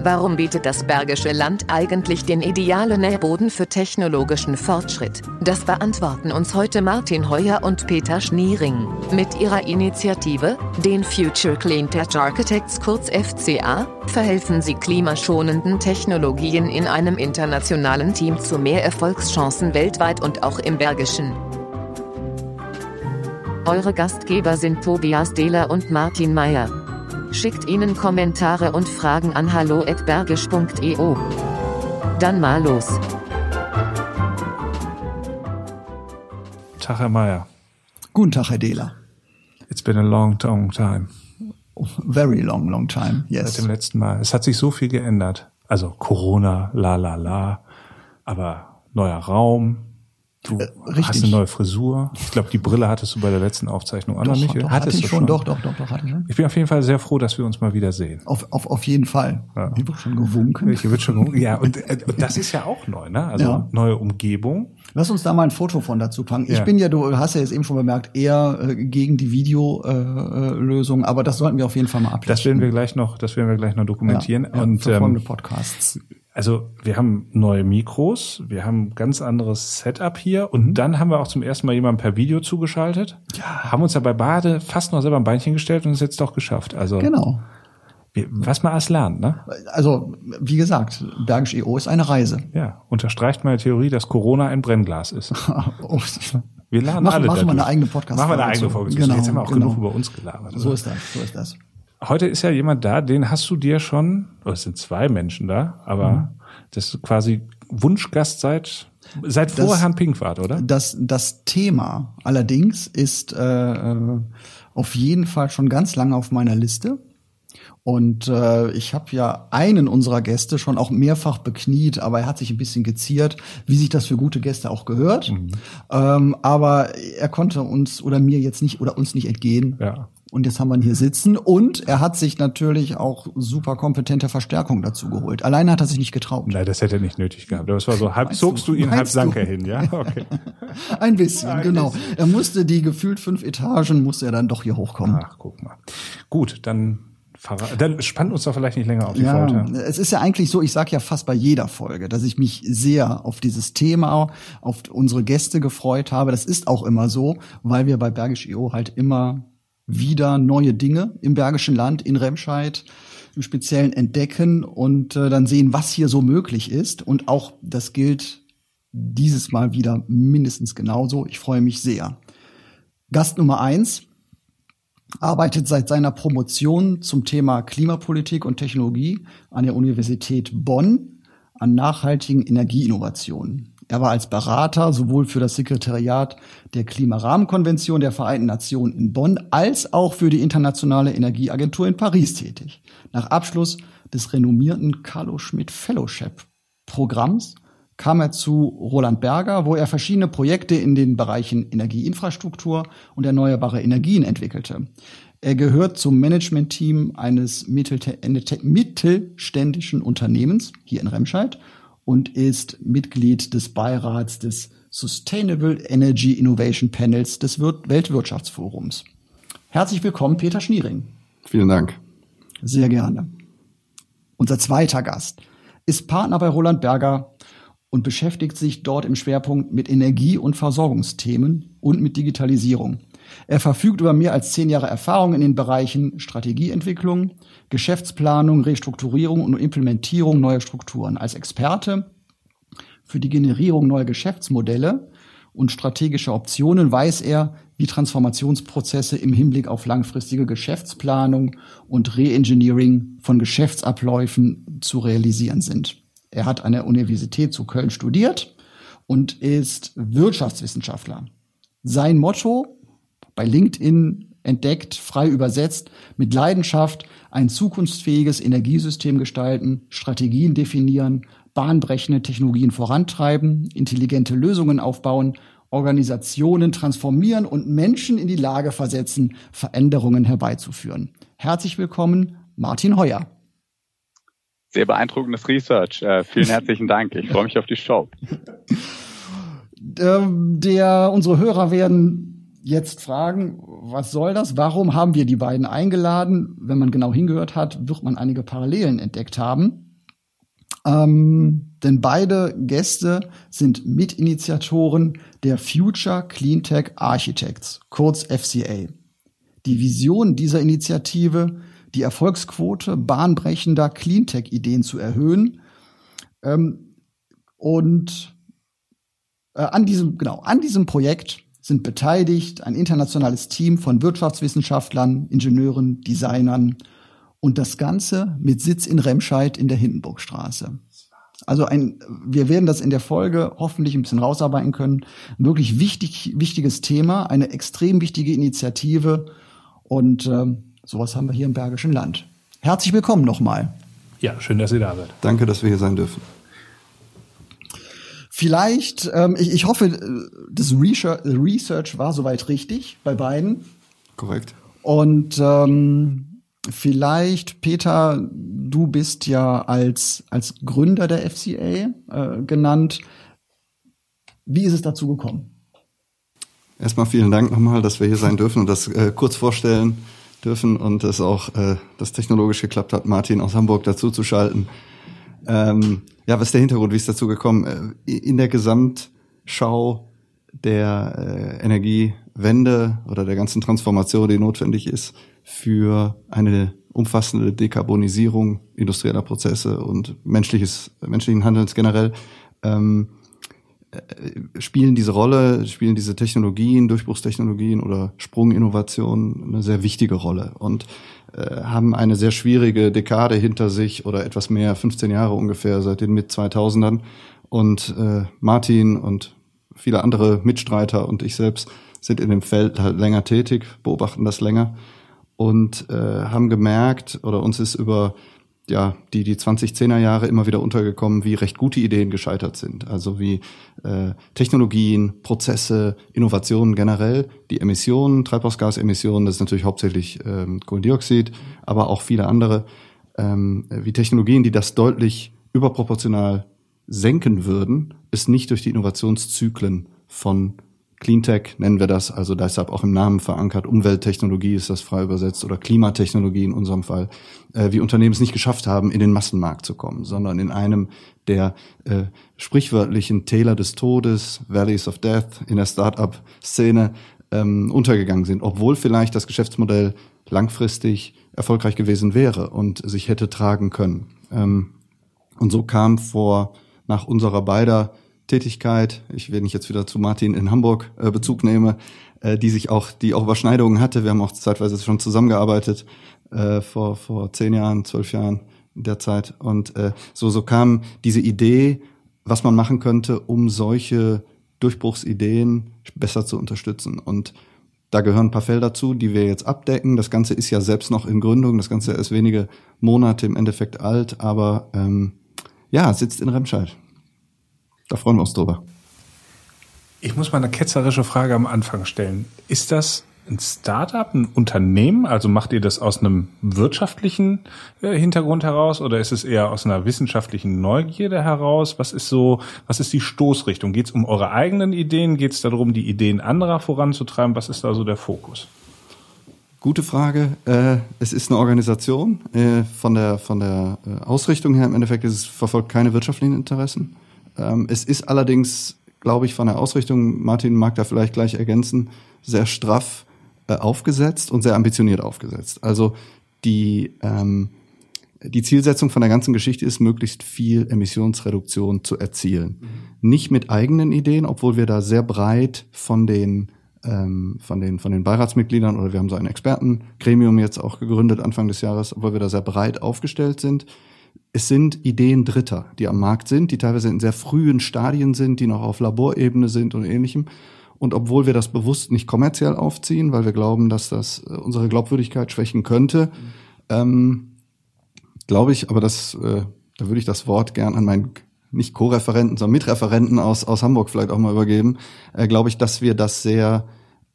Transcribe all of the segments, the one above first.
Warum bietet das Bergische Land eigentlich den idealen Nährboden für technologischen Fortschritt? Das beantworten uns heute Martin Heuer und Peter Schniering. Mit ihrer Initiative, den Future Clean Tech Architects kurz FCA, verhelfen sie klimaschonenden Technologien in einem internationalen Team zu mehr Erfolgschancen weltweit und auch im Bergischen. Eure Gastgeber sind Tobias Dehler und Martin Meyer. Schickt ihnen Kommentare und Fragen an hallo@bergisch.eu. Dann mal los. Tag, Herr Meier. Guten Tag, Herr Dehler. It's been a long, long time. Very long, long time, yes. Seit dem letzten Mal. Es hat sich so viel geändert. Also Corona, la la la. Aber neuer Raum, Du äh, hast eine neue Frisur. Ich glaube, die Brille hattest du bei der letzten Aufzeichnung auch doch, noch nicht. Doch, hattest hatte ich schon, doch, doch, doch, doch, hatte ich schon. Ich bin auf jeden Fall sehr froh, dass wir uns mal wieder sehen. Auf, auf, auf jeden Fall. Ja. Hier wird schon gewunken. Hier wird schon gewunken. Ja, und, äh, und das ist ja auch neu, ne? Also ja. neue Umgebung. Lass uns da mal ein Foto von dazu packen. Ja. Ich bin ja, du hast ja jetzt eben schon bemerkt, eher äh, gegen die Videolösung, äh, aber das sollten wir auf jeden Fall mal ablassen. Das werden wir gleich noch, das werden wir gleich noch dokumentieren. Ja, und für ähm, Podcasts. Also wir haben neue Mikros, wir haben ganz anderes Setup hier und mhm. dann haben wir auch zum ersten Mal jemanden per Video zugeschaltet. Ja. Haben uns dabei beide fast noch selber ein Beinchen gestellt und es jetzt doch geschafft. Also genau. Was man alles lernt, ne? Also wie gesagt, Bergisch EO ist eine Reise. Ja, unterstreicht meine Theorie, dass Corona ein Brennglas ist. oh. Wir lernen Mach, alle Machen wir eine eigene Podcast. Machen wir eine eigene Folge. Genau, jetzt haben wir auch genau. genug über uns gelabert. So ist das, so ist das. Heute ist ja jemand da, den hast du dir schon, oder es sind zwei Menschen da, aber mhm das ist quasi Wunschgast seit seit vor das, Herrn Pinkwart, oder? Das das Thema allerdings ist äh, äh, auf jeden Fall schon ganz lange auf meiner Liste. Und äh, ich habe ja einen unserer Gäste schon auch mehrfach bekniet, aber er hat sich ein bisschen geziert, wie sich das für gute Gäste auch gehört. Mhm. Ähm, aber er konnte uns oder mir jetzt nicht oder uns nicht entgehen. Ja. Und jetzt haben wir ihn hier sitzen. Und er hat sich natürlich auch super kompetente Verstärkung dazu geholt. Alleine hat er sich nicht getraut. Nein, das hätte er nicht nötig gehabt. Das war so, halb meinst zogst du, ihn, halb sank er hin, ja? Okay. Ein bisschen, Ein genau. Bisschen. Er musste die gefühlt fünf Etagen, musste er dann doch hier hochkommen. Ach, guck mal. Gut, dann dann spannt uns doch vielleicht nicht länger auf die ja, Folter. Es ist ja eigentlich so, ich sage ja fast bei jeder Folge, dass ich mich sehr auf dieses Thema, auf unsere Gäste gefreut habe. Das ist auch immer so, weil wir bei Bergisch EO halt immer wieder neue Dinge im Bergischen Land, in Remscheid im Speziellen entdecken und äh, dann sehen, was hier so möglich ist. Und auch das gilt dieses Mal wieder mindestens genauso. Ich freue mich sehr. Gast Nummer eins arbeitet seit seiner Promotion zum Thema Klimapolitik und Technologie an der Universität Bonn an nachhaltigen Energieinnovationen. Er war als Berater sowohl für das Sekretariat der Klimarahmenkonvention der Vereinten Nationen in Bonn als auch für die Internationale Energieagentur in Paris tätig. Nach Abschluss des renommierten Carlo Schmidt Fellowship Programms kam er zu Roland Berger, wo er verschiedene Projekte in den Bereichen Energieinfrastruktur und erneuerbare Energien entwickelte. Er gehört zum Managementteam eines mittelständischen Unternehmens hier in Remscheid und ist Mitglied des Beirats des Sustainable Energy Innovation Panels des Weltwirtschaftsforums. Herzlich willkommen, Peter Schniering. Vielen Dank. Sehr gerne. Unser zweiter Gast ist Partner bei Roland Berger und beschäftigt sich dort im Schwerpunkt mit Energie- und Versorgungsthemen und mit Digitalisierung. Er verfügt über mehr als zehn Jahre Erfahrung in den Bereichen Strategieentwicklung, Geschäftsplanung, Restrukturierung und Implementierung neuer Strukturen. Als Experte für die Generierung neuer Geschäftsmodelle und strategische Optionen weiß er, wie Transformationsprozesse im Hinblick auf langfristige Geschäftsplanung und Reengineering von Geschäftsabläufen zu realisieren sind. Er hat an der Universität zu Köln studiert und ist Wirtschaftswissenschaftler. Sein Motto bei LinkedIn entdeckt, frei übersetzt, mit Leidenschaft ein zukunftsfähiges Energiesystem gestalten, Strategien definieren, bahnbrechende Technologien vorantreiben, intelligente Lösungen aufbauen, Organisationen transformieren und Menschen in die Lage versetzen, Veränderungen herbeizuführen. Herzlich willkommen, Martin Heuer. Sehr beeindruckendes Research. Äh, vielen herzlichen Dank. Ich freue mich auf die Show. ähm, der, unsere Hörer werden jetzt fragen, was soll das? Warum haben wir die beiden eingeladen? Wenn man genau hingehört hat, wird man einige Parallelen entdeckt haben. Ähm, denn beide Gäste sind Mitinitiatoren der Future Cleantech Architects, kurz FCA. Die Vision dieser Initiative, die Erfolgsquote bahnbrechender Cleantech-Ideen zu erhöhen ähm, und äh, an diesem, genau, an diesem Projekt sind beteiligt ein internationales Team von Wirtschaftswissenschaftlern, Ingenieuren, Designern und das Ganze mit Sitz in Remscheid in der Hindenburgstraße. Also ein, wir werden das in der Folge hoffentlich ein bisschen rausarbeiten können. Ein wirklich wichtig, wichtiges Thema, eine extrem wichtige Initiative und ähm, sowas haben wir hier im Bergischen Land. Herzlich willkommen nochmal. Ja, schön, dass ihr da seid. Danke, dass wir hier sein dürfen. Vielleicht, ähm, ich, ich hoffe, äh, das Research war soweit richtig bei beiden. Korrekt. Und ähm, vielleicht, Peter, du bist ja als, als Gründer der FCA äh, genannt. Wie ist es dazu gekommen? Erstmal vielen Dank nochmal, dass wir hier sein dürfen und das äh, kurz vorstellen dürfen und es auch äh, das technologisch geklappt hat, Martin aus Hamburg dazu zu schalten. Ähm, ja, was ist der Hintergrund? Wie ist dazu gekommen? Äh, in der Gesamtschau der äh, Energiewende oder der ganzen Transformation, die notwendig ist für eine umfassende Dekarbonisierung industrieller Prozesse und menschliches, menschlichen Handelns generell, ähm, äh, spielen diese Rolle, spielen diese Technologien, Durchbruchstechnologien oder Sprunginnovationen eine sehr wichtige Rolle und haben eine sehr schwierige Dekade hinter sich oder etwas mehr, 15 Jahre ungefähr seit den mit 2000ern und äh, Martin und viele andere Mitstreiter und ich selbst sind in dem Feld halt länger tätig, beobachten das länger und äh, haben gemerkt oder uns ist über ja, die, die 2010er Jahre immer wieder untergekommen, wie recht gute Ideen gescheitert sind. Also wie äh, Technologien, Prozesse, Innovationen generell, die Emissionen, Treibhausgasemissionen, das ist natürlich hauptsächlich ähm, Kohlendioxid, aber auch viele andere, ähm, wie Technologien, die das deutlich überproportional senken würden, ist nicht durch die Innovationszyklen von Cleantech nennen wir das, also deshalb auch im Namen verankert. Umwelttechnologie ist das frei übersetzt oder Klimatechnologie in unserem Fall. Äh, wie Unternehmen es nicht geschafft haben, in den Massenmarkt zu kommen, sondern in einem der äh, sprichwörtlichen Täler des Todes, Valleys of Death in der Start-up-Szene ähm, untergegangen sind, obwohl vielleicht das Geschäftsmodell langfristig erfolgreich gewesen wäre und sich hätte tragen können. Ähm, und so kam vor nach unserer beider Tätigkeit, ich, wenn ich jetzt wieder zu Martin in Hamburg äh, Bezug nehme, äh, die sich auch, die auch Überschneidungen hatte. Wir haben auch zeitweise schon zusammengearbeitet äh, vor vor zehn Jahren, zwölf Jahren in der Zeit. Und äh, so so kam diese Idee, was man machen könnte, um solche Durchbruchsideen besser zu unterstützen. Und da gehören ein paar Felder zu, die wir jetzt abdecken. Das Ganze ist ja selbst noch in Gründung. Das Ganze ist wenige Monate im Endeffekt alt, aber ähm, ja, sitzt in Remscheid. Da freuen wir uns drüber. Ich muss mal eine ketzerische Frage am Anfang stellen. Ist das ein Startup, ein Unternehmen? Also macht ihr das aus einem wirtschaftlichen äh, Hintergrund heraus oder ist es eher aus einer wissenschaftlichen Neugierde heraus? Was ist so, was ist die Stoßrichtung? Geht es um eure eigenen Ideen? Geht es darum, die Ideen anderer voranzutreiben? Was ist da so der Fokus? Gute Frage. Äh, es ist eine Organisation. Äh, von der, von der Ausrichtung her im Endeffekt ist es verfolgt keine wirtschaftlichen Interessen. Ähm, es ist allerdings, glaube ich, von der Ausrichtung, Martin mag da vielleicht gleich ergänzen, sehr straff äh, aufgesetzt und sehr ambitioniert aufgesetzt. Also die, ähm, die Zielsetzung von der ganzen Geschichte ist, möglichst viel Emissionsreduktion zu erzielen. Mhm. Nicht mit eigenen Ideen, obwohl wir da sehr breit von den ähm, von den von den Beiratsmitgliedern oder wir haben so ein Expertengremium jetzt auch gegründet Anfang des Jahres, obwohl wir da sehr breit aufgestellt sind, es sind Ideen Dritter, die am Markt sind, die teilweise in sehr frühen Stadien sind, die noch auf Laborebene sind und ähnlichem. Und obwohl wir das bewusst nicht kommerziell aufziehen, weil wir glauben, dass das äh, unsere Glaubwürdigkeit schwächen könnte, ähm, glaube ich, aber das, äh, da würde ich das Wort gern an meinen nicht Co-Referenten, sondern Mitreferenten aus, aus Hamburg vielleicht auch mal übergeben, äh, glaube ich, dass wir das sehr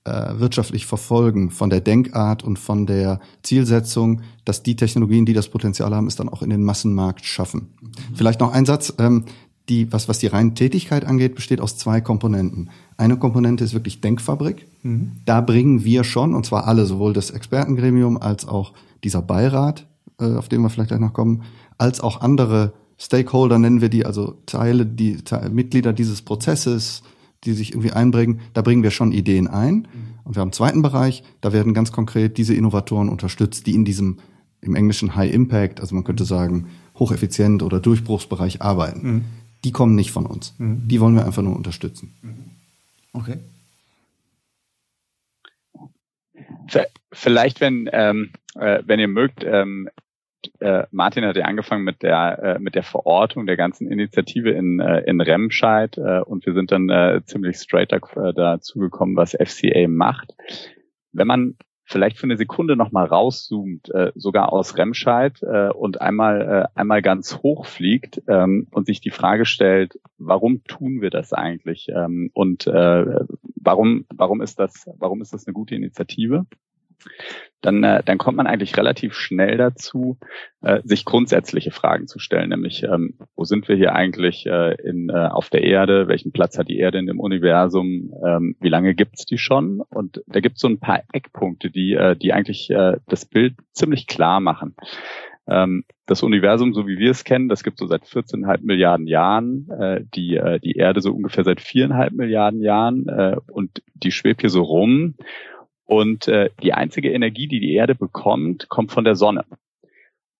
äh, wirtschaftlich verfolgen, von der Denkart und von der Zielsetzung, dass die Technologien, die das Potenzial haben, es dann auch in den Massenmarkt schaffen. Mhm. Vielleicht noch ein Satz. Ähm, die, was, was die reine Tätigkeit angeht, besteht aus zwei Komponenten. Eine Komponente ist wirklich Denkfabrik. Mhm. Da bringen wir schon, und zwar alle, sowohl das Expertengremium als auch dieser Beirat, äh, auf den wir vielleicht gleich noch kommen, als auch andere Stakeholder, nennen wir die, also Teile, die Teile, Mitglieder dieses Prozesses, die sich irgendwie einbringen, da bringen wir schon Ideen ein. Mhm. Und wir haben einen zweiten Bereich, da werden ganz konkret diese Innovatoren unterstützt, die in diesem, im Englischen High Impact, also man könnte sagen, hocheffizient oder Durchbruchsbereich arbeiten. Mhm. Die kommen nicht von uns. Mhm. Die wollen wir einfach nur unterstützen. Mhm. Okay. Vielleicht, wenn, ähm, äh, wenn ihr mögt, ähm, äh, Martin hat ja angefangen mit der äh, mit der Verortung der ganzen Initiative in äh, in Remscheid äh, und wir sind dann äh, ziemlich straight äh, dazu gekommen, was FCA macht. Wenn man vielleicht für eine Sekunde nochmal rauszoomt, äh, sogar aus Remscheid äh, und einmal, äh, einmal ganz hoch fliegt ähm, und sich die Frage stellt, warum tun wir das eigentlich ähm, und äh, warum, warum, ist das, warum ist das eine gute Initiative? Dann, äh, dann kommt man eigentlich relativ schnell dazu, äh, sich grundsätzliche Fragen zu stellen, nämlich ähm, wo sind wir hier eigentlich äh, in, äh, auf der Erde, welchen Platz hat die Erde in dem Universum, ähm, wie lange gibt's die schon? Und da gibt's so ein paar Eckpunkte, die, äh, die eigentlich äh, das Bild ziemlich klar machen. Ähm, das Universum, so wie wir es kennen, das gibt so seit 14,5 Milliarden Jahren, äh, die, äh, die Erde so ungefähr seit viereinhalb Milliarden Jahren äh, und die schwebt hier so rum. Und äh, die einzige Energie, die die Erde bekommt, kommt von der Sonne.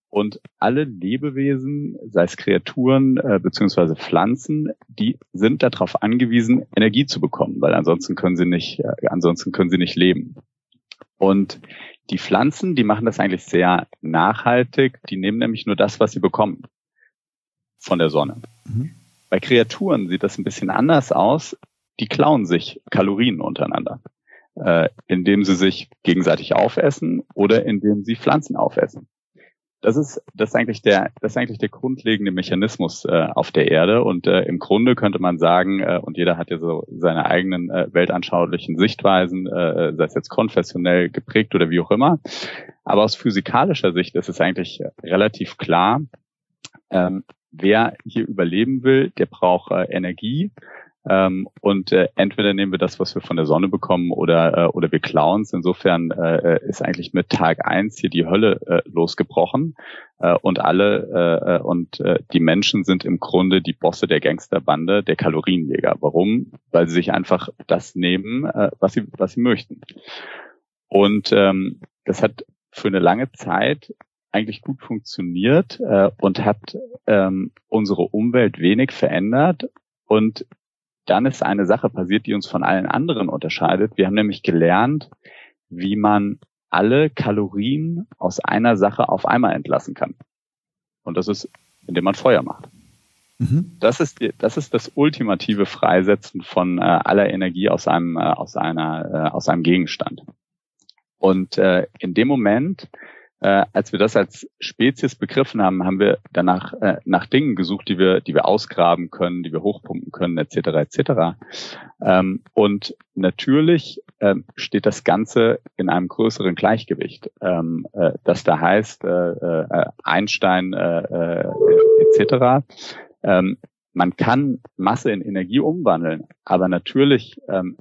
Und alle Lebewesen, sei es Kreaturen äh, beziehungsweise Pflanzen, die sind darauf angewiesen, Energie zu bekommen, weil ansonsten können sie nicht, äh, ansonsten können sie nicht leben. Und die Pflanzen, die machen das eigentlich sehr nachhaltig. Die nehmen nämlich nur das, was sie bekommen von der Sonne. Mhm. Bei Kreaturen sieht das ein bisschen anders aus. Die klauen sich Kalorien untereinander äh, indem sie sich gegenseitig aufessen oder indem sie Pflanzen aufessen. Das ist, das ist eigentlich der, das ist eigentlich der grundlegende Mechanismus äh, auf der Erde. Und äh, im Grunde könnte man sagen, äh, und jeder hat ja so seine eigenen äh, weltanschaulichen Sichtweisen, äh, sei es jetzt konfessionell geprägt oder wie auch immer. Aber aus physikalischer Sicht ist es eigentlich relativ klar, ähm, wer hier überleben will, der braucht äh, Energie ähm, und äh, entweder nehmen wir das, was wir von der Sonne bekommen, oder, äh, oder wir klauen es. Insofern äh, äh, ist eigentlich mit Tag eins hier die Hölle äh, losgebrochen. Äh, und alle äh, äh, und äh, die Menschen sind im Grunde die Bosse der Gangsterbande, der Kalorienjäger. Warum? Weil sie sich einfach das nehmen, äh, was sie, was sie möchten. Und ähm, das hat für eine lange Zeit eigentlich gut funktioniert äh, und hat ähm, unsere Umwelt wenig verändert und dann ist eine Sache passiert, die uns von allen anderen unterscheidet. Wir haben nämlich gelernt, wie man alle Kalorien aus einer Sache auf einmal entlassen kann. Und das ist, indem man Feuer macht. Mhm. Das ist das ist das ultimative Freisetzen von äh, aller Energie aus einem äh, aus einer äh, aus einem Gegenstand. Und äh, in dem Moment äh, als wir das als Spezies begriffen haben, haben wir danach äh, nach Dingen gesucht, die wir, die wir ausgraben können, die wir hochpumpen können, etc. etc. Ähm, und natürlich ähm, steht das Ganze in einem größeren Gleichgewicht, ähm, äh, das da heißt äh, äh, Einstein äh, äh, etc. Ähm, man kann Masse in Energie umwandeln, aber natürlich ähm,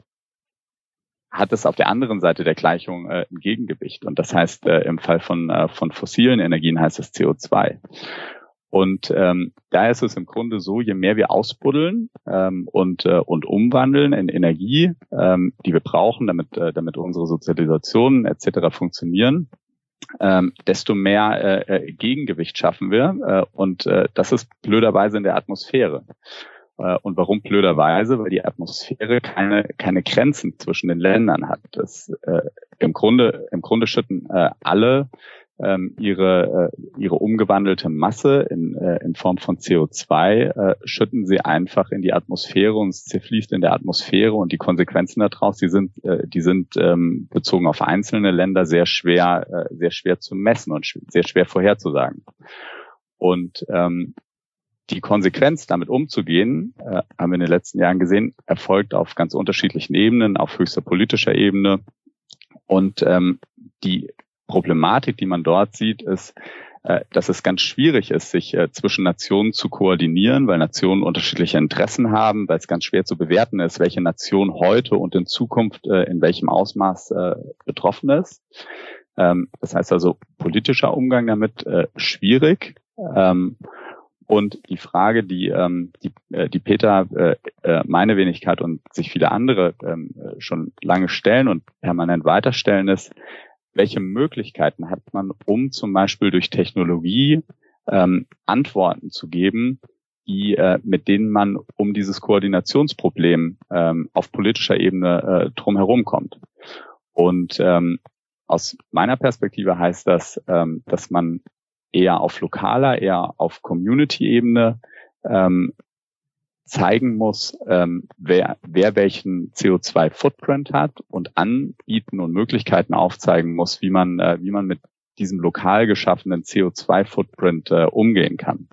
hat es auf der anderen Seite der Gleichung äh, ein Gegengewicht. Und das heißt, äh, im Fall von, äh, von fossilen Energien heißt es CO2. Und ähm, da ist es im Grunde so, je mehr wir ausbuddeln ähm, und, äh, und umwandeln in Energie, ähm, die wir brauchen, damit, äh, damit unsere Sozialisationen etc. funktionieren, ähm, desto mehr äh, äh, Gegengewicht schaffen wir. Äh, und äh, das ist blöderweise in der Atmosphäre. Äh, und warum blöderweise? Weil die Atmosphäre keine, keine Grenzen zwischen den Ländern hat. Das, äh, im, Grunde, Im Grunde schütten äh, alle ähm, ihre, äh, ihre umgewandelte Masse in, äh, in Form von CO2, äh, schütten sie einfach in die Atmosphäre und es zerfließt in der Atmosphäre und die Konsequenzen daraus, die sind, äh, die sind ähm, bezogen auf einzelne Länder sehr schwer, äh, sehr schwer zu messen und sch sehr schwer vorherzusagen. Und ähm, die Konsequenz, damit umzugehen, äh, haben wir in den letzten Jahren gesehen, erfolgt auf ganz unterschiedlichen Ebenen, auf höchster politischer Ebene. Und ähm, die Problematik, die man dort sieht, ist, äh, dass es ganz schwierig ist, sich äh, zwischen Nationen zu koordinieren, weil Nationen unterschiedliche Interessen haben, weil es ganz schwer zu bewerten ist, welche Nation heute und in Zukunft äh, in welchem Ausmaß betroffen ist. Ähm, das heißt also politischer Umgang damit schwierig. Und die Frage, die, ähm, die, äh, die Peter, äh, äh, meine Wenigkeit und sich viele andere ähm, schon lange stellen und permanent weiterstellen, ist, welche Möglichkeiten hat man, um zum Beispiel durch Technologie ähm, Antworten zu geben, die, äh, mit denen man um dieses Koordinationsproblem ähm, auf politischer Ebene äh, drumherum kommt. Und ähm, aus meiner Perspektive heißt das, ähm, dass man eher auf lokaler, eher auf Community-Ebene ähm, zeigen muss, ähm, wer, wer welchen CO2-Footprint hat und anbieten und Möglichkeiten aufzeigen muss, wie man, äh, wie man mit diesem lokal geschaffenen CO2-Footprint äh, umgehen kann.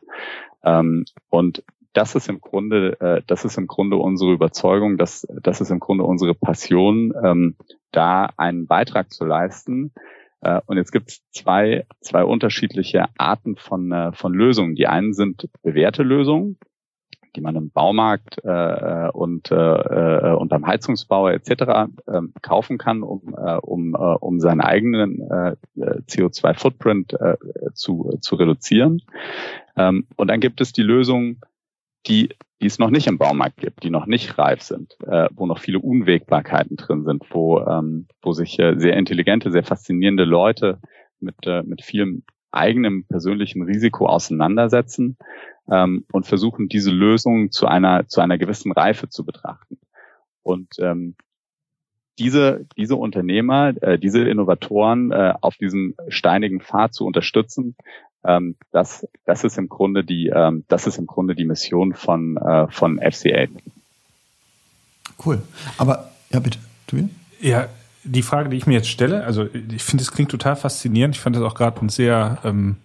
Ähm, und das ist im Grunde, äh, das ist im Grunde unsere Überzeugung, dass das ist im Grunde unsere Passion, ähm, da einen Beitrag zu leisten. Äh, und jetzt gibt es zwei, zwei unterschiedliche Arten von, äh, von Lösungen. Die einen sind bewährte Lösungen, die man im Baumarkt äh, und, äh, äh und beim Heizungsbau etc. Äh, kaufen kann, um, äh, um, äh, um seinen eigenen äh, CO2-Footprint äh, zu, zu reduzieren. Ähm, und dann gibt es die Lösungen, die, die es noch nicht im Baumarkt gibt, die noch nicht reif sind, äh, wo noch viele Unwägbarkeiten drin sind, wo, ähm, wo sich äh, sehr intelligente, sehr faszinierende Leute mit, äh, mit vielem eigenem persönlichen Risiko auseinandersetzen ähm, und versuchen, diese Lösung zu einer, zu einer gewissen Reife zu betrachten. Und ähm, diese, diese Unternehmer, äh, diese Innovatoren äh, auf diesem steinigen Pfad zu unterstützen, ähm, das, das ist im Grunde die, ähm, das ist im Grunde die Mission von, äh, von FCA. Cool. Aber, ja, bitte, du Ja, die Frage, die ich mir jetzt stelle, also ich finde, es klingt total faszinierend. Ich fand das auch gerade ein sehr ähm,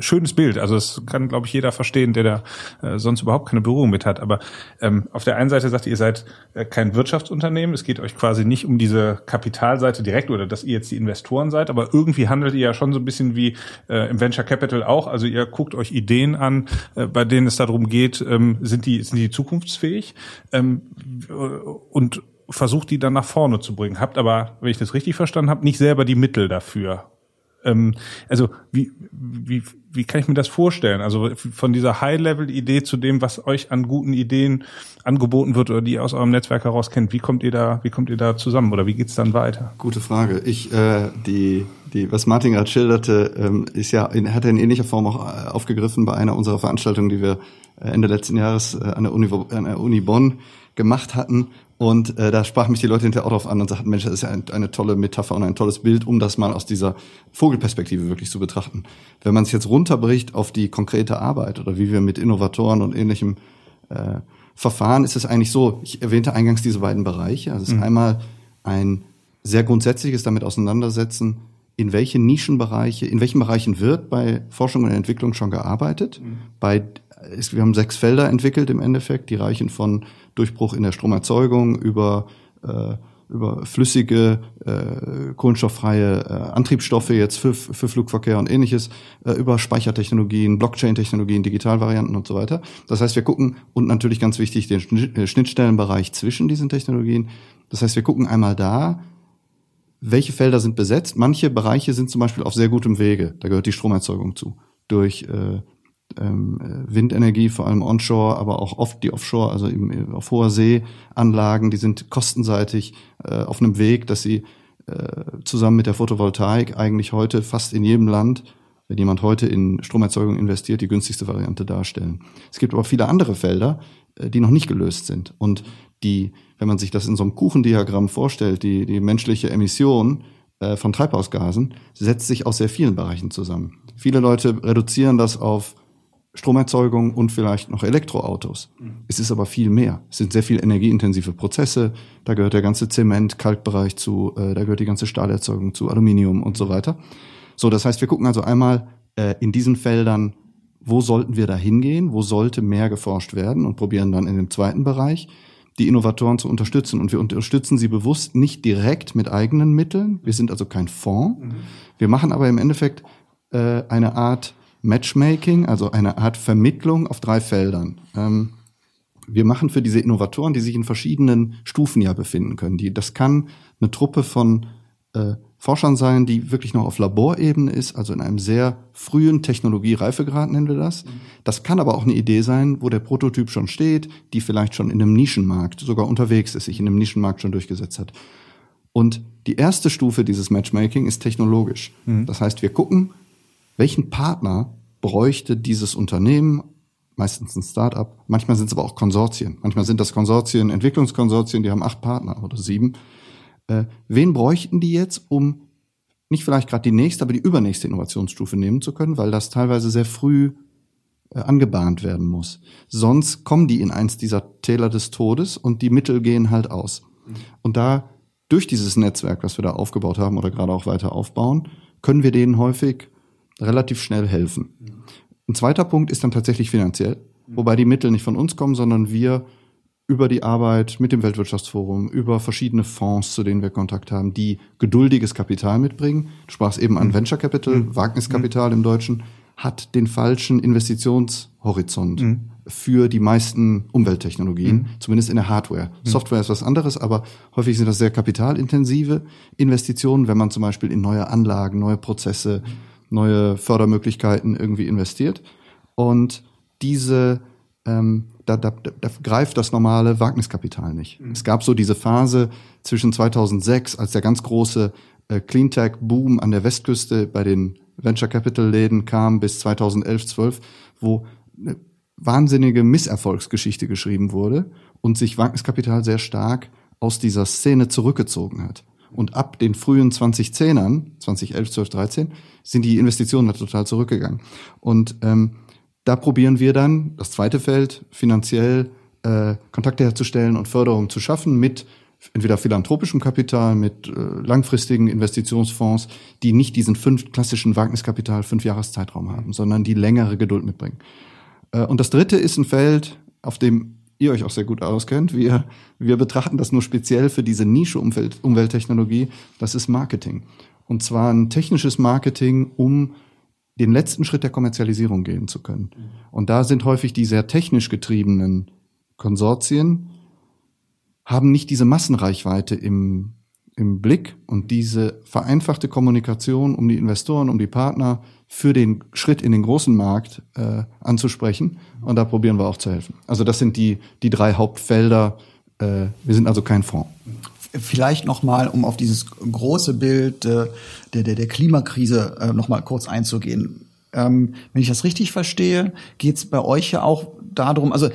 schönes Bild. Also es kann, glaube ich, jeder verstehen, der da äh, sonst überhaupt keine Berührung mit hat. Aber ähm, auf der einen Seite sagt ihr, ihr seid äh, kein Wirtschaftsunternehmen. Es geht euch quasi nicht um diese Kapitalseite direkt oder dass ihr jetzt die Investoren seid. Aber irgendwie handelt ihr ja schon so ein bisschen wie äh, im Venture Capital auch. Also ihr guckt euch Ideen an, äh, bei denen es darum geht, ähm, sind die sind die zukunftsfähig ähm, und versucht die dann nach vorne zu bringen. Habt aber, wenn ich das richtig verstanden habe, nicht selber die Mittel dafür. Ähm, also wie, wie, wie kann ich mir das vorstellen? Also von dieser High-Level-Idee zu dem, was euch an guten Ideen angeboten wird oder die ihr aus eurem Netzwerk heraus kennt, wie kommt ihr da, wie kommt ihr da zusammen oder wie geht's dann weiter? Gute Frage. Ich, äh, die, die, was Martin gerade schilderte, ähm, ist ja, in, hat er in ähnlicher Form auch äh, aufgegriffen bei einer unserer Veranstaltungen, die wir äh, Ende letzten Jahres äh, an der Uni, an der Uni Bonn gemacht hatten. Und äh, da sprachen mich die Leute hinterher auch drauf an und sagten, Mensch, das ist ja ein, eine tolle Metapher und ein tolles Bild, um das mal aus dieser Vogelperspektive wirklich zu betrachten. Wenn man es jetzt runterbricht auf die konkrete Arbeit oder wie wir mit Innovatoren und ähnlichem äh, verfahren, ist es eigentlich so, ich erwähnte eingangs diese beiden Bereiche. Also es ist mhm. einmal ein sehr grundsätzliches damit auseinandersetzen, in welche Nischenbereiche, in welchen Bereichen wird bei Forschung und Entwicklung schon gearbeitet. Mhm. Bei, wir haben sechs Felder entwickelt im Endeffekt, die reichen von Durchbruch in der Stromerzeugung über äh, über flüssige, äh, kohlenstofffreie äh, Antriebsstoffe jetzt für, für Flugverkehr und ähnliches, äh, über Speichertechnologien, Blockchain-Technologien, Digitalvarianten und so weiter. Das heißt, wir gucken, und natürlich ganz wichtig, den äh, Schnittstellenbereich zwischen diesen Technologien. Das heißt, wir gucken einmal da, welche Felder sind besetzt. Manche Bereiche sind zum Beispiel auf sehr gutem Wege. Da gehört die Stromerzeugung zu. Durch äh, ähm, Windenergie, vor allem onshore, aber auch oft die offshore, also eben auf hoher See Anlagen, die sind kostenseitig äh, auf einem Weg, dass sie äh, zusammen mit der Photovoltaik eigentlich heute fast in jedem Land, wenn jemand heute in Stromerzeugung investiert, die günstigste Variante darstellen. Es gibt aber viele andere Felder, äh, die noch nicht gelöst sind und die, wenn man sich das in so einem Kuchendiagramm vorstellt, die, die menschliche Emission äh, von Treibhausgasen setzt sich aus sehr vielen Bereichen zusammen. Viele Leute reduzieren das auf Stromerzeugung und vielleicht noch Elektroautos. Mhm. Es ist aber viel mehr. Es sind sehr viel energieintensive Prozesse. Da gehört der ganze Zement, Kalkbereich zu, äh, da gehört die ganze Stahlerzeugung zu, Aluminium und so weiter. So, das heißt, wir gucken also einmal äh, in diesen Feldern, wo sollten wir da hingehen, wo sollte mehr geforscht werden und probieren dann in dem zweiten Bereich die Innovatoren zu unterstützen. Und wir unterstützen sie bewusst nicht direkt mit eigenen Mitteln. Wir sind also kein Fonds. Mhm. Wir machen aber im Endeffekt äh, eine Art Matchmaking, also eine Art Vermittlung auf drei Feldern. Ähm, wir machen für diese Innovatoren, die sich in verschiedenen Stufen ja befinden können. Die, das kann eine Truppe von äh, Forschern sein, die wirklich noch auf Laborebene ist, also in einem sehr frühen Technologiereifegrad nennen wir das. Das kann aber auch eine Idee sein, wo der Prototyp schon steht, die vielleicht schon in einem Nischenmarkt sogar unterwegs ist, sich in einem Nischenmarkt schon durchgesetzt hat. Und die erste Stufe dieses Matchmaking ist technologisch. Mhm. Das heißt, wir gucken, welchen Partner bräuchte dieses Unternehmen, meistens ein Startup, manchmal sind es aber auch Konsortien. Manchmal sind das Konsortien, Entwicklungskonsortien, die haben acht Partner oder sieben äh, wen bräuchten die jetzt, um nicht vielleicht gerade die nächste, aber die übernächste Innovationsstufe nehmen zu können, weil das teilweise sehr früh äh, angebahnt werden muss. Sonst kommen die in eins dieser Täler des Todes und die Mittel gehen halt aus. Und da durch dieses Netzwerk, was wir da aufgebaut haben oder gerade auch weiter aufbauen, können wir denen häufig relativ schnell helfen. Ein zweiter Punkt ist dann tatsächlich finanziell, wobei die Mittel nicht von uns kommen, sondern wir über die Arbeit mit dem Weltwirtschaftsforum, über verschiedene Fonds, zu denen wir Kontakt haben, die geduldiges Kapital mitbringen. Du sprachst eben an mhm. Venture Capital, mhm. Wagniskapital im Deutschen, hat den falschen Investitionshorizont mhm. für die meisten Umwelttechnologien, mhm. zumindest in der Hardware. Mhm. Software ist was anderes, aber häufig sind das sehr kapitalintensive Investitionen, wenn man zum Beispiel in neue Anlagen, neue Prozesse, neue Fördermöglichkeiten irgendwie investiert. Und diese ähm, da, da, da greift das normale Wagniskapital nicht. Mhm. Es gab so diese Phase zwischen 2006, als der ganz große äh, Cleantech-Boom an der Westküste bei den Venture Capital-Läden kam, bis 2011, 12, wo eine wahnsinnige Misserfolgsgeschichte geschrieben wurde und sich Wagniskapital sehr stark aus dieser Szene zurückgezogen hat. Und ab den frühen 2010ern, 2011, 12, 13, sind die Investitionen da total zurückgegangen. Und ähm, da probieren wir dann, das zweite Feld, finanziell äh, Kontakte herzustellen und Förderung zu schaffen mit entweder philanthropischem Kapital, mit äh, langfristigen Investitionsfonds, die nicht diesen fünf klassischen Wagniskapital, fünf Jahreszeitraum haben, sondern die längere Geduld mitbringen. Äh, und das dritte ist ein Feld, auf dem ihr euch auch sehr gut auskennt. Wir, wir betrachten das nur speziell für diese Nische Umwelt, Umwelttechnologie. Das ist Marketing. Und zwar ein technisches Marketing, um den letzten Schritt der Kommerzialisierung gehen zu können. Und da sind häufig die sehr technisch getriebenen Konsortien, haben nicht diese Massenreichweite im, im Blick und diese vereinfachte Kommunikation, um die Investoren, um die Partner für den Schritt in den großen Markt äh, anzusprechen. Und da probieren wir auch zu helfen. Also das sind die, die drei Hauptfelder. Äh, wir sind also kein Fonds. Vielleicht nochmal, um auf dieses große Bild äh, der, der, der Klimakrise äh, nochmal kurz einzugehen. Ähm, wenn ich das richtig verstehe, geht es bei euch ja auch darum, also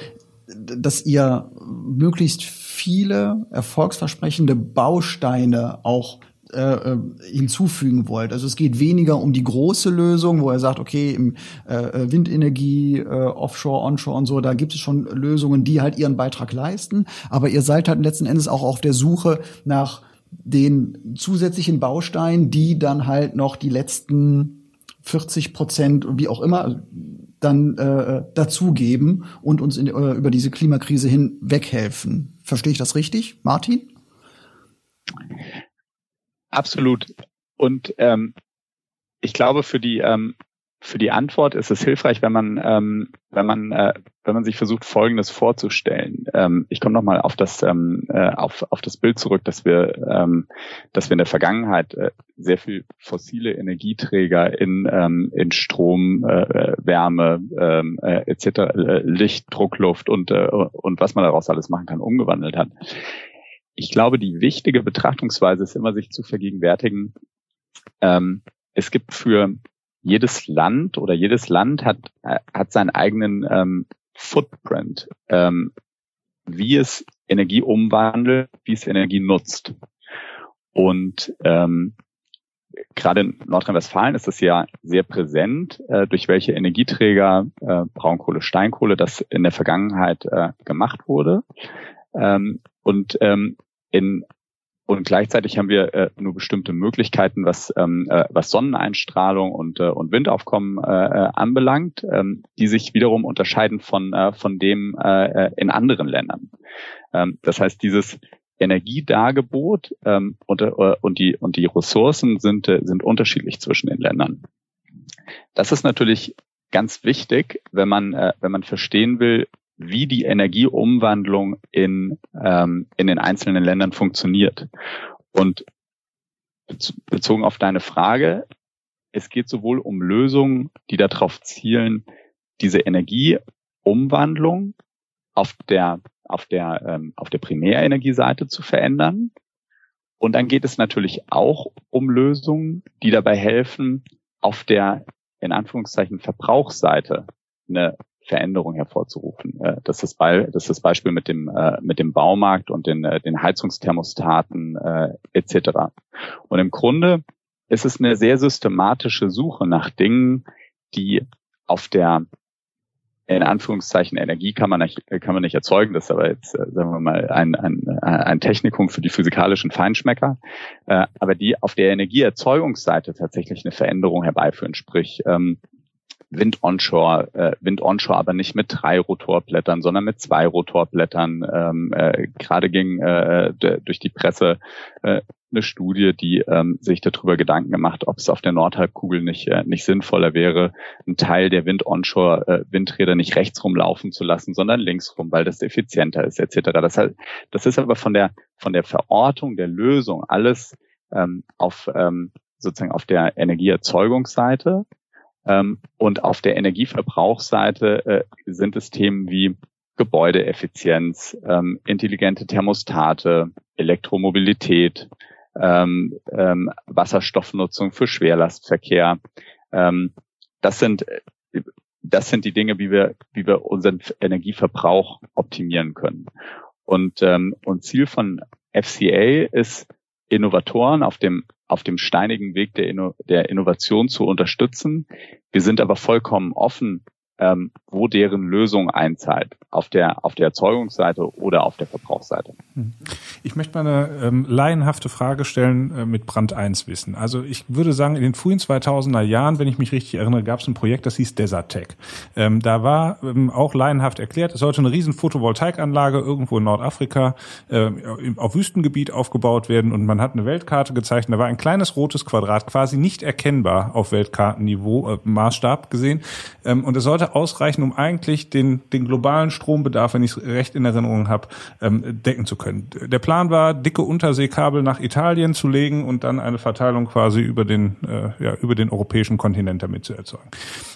dass ihr möglichst viele erfolgsversprechende Bausteine auch äh, äh, hinzufügen wollt. Also es geht weniger um die große Lösung, wo er sagt, okay, im äh, äh, Windenergie, äh, Offshore, Onshore und so, da gibt es schon Lösungen, die halt ihren Beitrag leisten. Aber ihr seid halt letzten Endes auch auf der Suche nach den zusätzlichen Bausteinen, die dann halt noch die letzten 40 Prozent, wie auch immer, dann äh, dazugeben und uns in, äh, über diese Klimakrise hin weghelfen. Verstehe ich das richtig, Martin? Absolut. Und ähm, ich glaube, für die ähm, für die Antwort ist es hilfreich, wenn man ähm, wenn man äh, wenn man sich versucht Folgendes vorzustellen. Ähm, ich komme nochmal auf das ähm, äh, auf auf das Bild zurück, dass wir ähm, dass wir in der Vergangenheit äh, sehr viel fossile Energieträger in ähm, in Strom, äh, Wärme ähm, äh, etc. Äh, Licht, Druckluft und äh, und was man daraus alles machen kann umgewandelt hat ich glaube, die wichtige Betrachtungsweise ist immer, sich zu vergegenwärtigen, ähm, es gibt für jedes Land oder jedes Land hat, äh, hat seinen eigenen ähm, Footprint, ähm, wie es Energie umwandelt, wie es Energie nutzt. Und ähm, gerade in Nordrhein-Westfalen ist das ja sehr präsent, äh, durch welche Energieträger äh, Braunkohle, Steinkohle das in der Vergangenheit äh, gemacht wurde. Ähm, und ähm, in und gleichzeitig haben wir äh, nur bestimmte Möglichkeiten, was, ähm, äh, was Sonneneinstrahlung und, äh, und Windaufkommen äh, äh, anbelangt, ähm, die sich wiederum unterscheiden von, äh, von dem äh, äh in anderen Ländern. Ähm, das heißt, dieses Energiedargebot ähm, und, äh, und, die, und die Ressourcen sind, äh, sind unterschiedlich zwischen den Ländern. Das ist natürlich ganz wichtig, wenn man, äh, wenn man verstehen will, wie die Energieumwandlung in, ähm, in den einzelnen Ländern funktioniert. Und bezogen auf deine Frage, es geht sowohl um Lösungen, die darauf zielen, diese Energieumwandlung auf der auf der ähm, auf der Primärenergieseite zu verändern. Und dann geht es natürlich auch um Lösungen, die dabei helfen, auf der in Anführungszeichen Verbrauchsseite eine Veränderung hervorzurufen. Äh, das, ist das, ist Beispiel mit dem, äh, mit dem Baumarkt und den, äh, den Heizungsthermostaten etc. Und im Grunde ist es eine sehr systematische Suche nach Dingen, die auf der in Anführungszeichen Energie kann man nicht, kann man nicht erzeugen. Das ist aber jetzt, sagen wir mal, ein, ein, ein Technikum für die physikalischen Feinschmecker. Aber die auf der Energieerzeugungsseite tatsächlich eine Veränderung herbeiführen. Sprich, ähm, Wind onshore, äh, Wind onshore, aber nicht mit drei Rotorblättern, sondern mit zwei Rotorblättern. Ähm, äh, Gerade ging äh, durch die Presse äh, eine Studie, die ähm, sich darüber Gedanken gemacht, ob es auf der Nordhalbkugel nicht äh, nicht sinnvoller wäre, einen Teil der Wind onshore äh, Windräder nicht rechts rumlaufen zu lassen, sondern links rum, weil das effizienter ist etc. Das, heißt, das ist aber von der von der Verortung der Lösung alles ähm, auf ähm, sozusagen auf der Energieerzeugungsseite und auf der Energieverbrauchsseite äh, sind es Themen wie Gebäudeeffizienz, ähm, intelligente Thermostate, Elektromobilität, ähm, ähm, Wasserstoffnutzung für Schwerlastverkehr. Ähm, das sind das sind die Dinge, wie wir wie wir unseren Energieverbrauch optimieren können. Und ähm, und Ziel von FCA ist Innovatoren auf dem auf dem steinigen Weg der, Inno der Innovation zu unterstützen. Wir sind aber vollkommen offen ähm, wo deren Lösung einzahlt, auf der, auf der Erzeugungsseite oder auf der Verbrauchsseite. Hm. Ich möchte mal eine ähm, laienhafte Frage stellen äh, mit Brand 1 Wissen. Also ich würde sagen, in den frühen 2000er Jahren, wenn ich mich richtig erinnere, gab es ein Projekt, das hieß Desert Tech. Ähm, da war ähm, auch laienhaft erklärt, es sollte eine riesen Photovoltaikanlage irgendwo in Nordafrika äh, auf Wüstengebiet aufgebaut werden und man hat eine Weltkarte gezeichnet. Da war ein kleines rotes Quadrat, quasi nicht erkennbar auf Weltkartenniveau, äh, Maßstab gesehen. Ähm, und es sollte sollte ausreichen, um eigentlich den, den globalen Strombedarf, wenn ich es recht in Erinnerung habe, ähm, decken zu können. Der Plan war, dicke Unterseekabel nach Italien zu legen und dann eine Verteilung quasi über den, äh, ja, über den europäischen Kontinent damit zu erzeugen.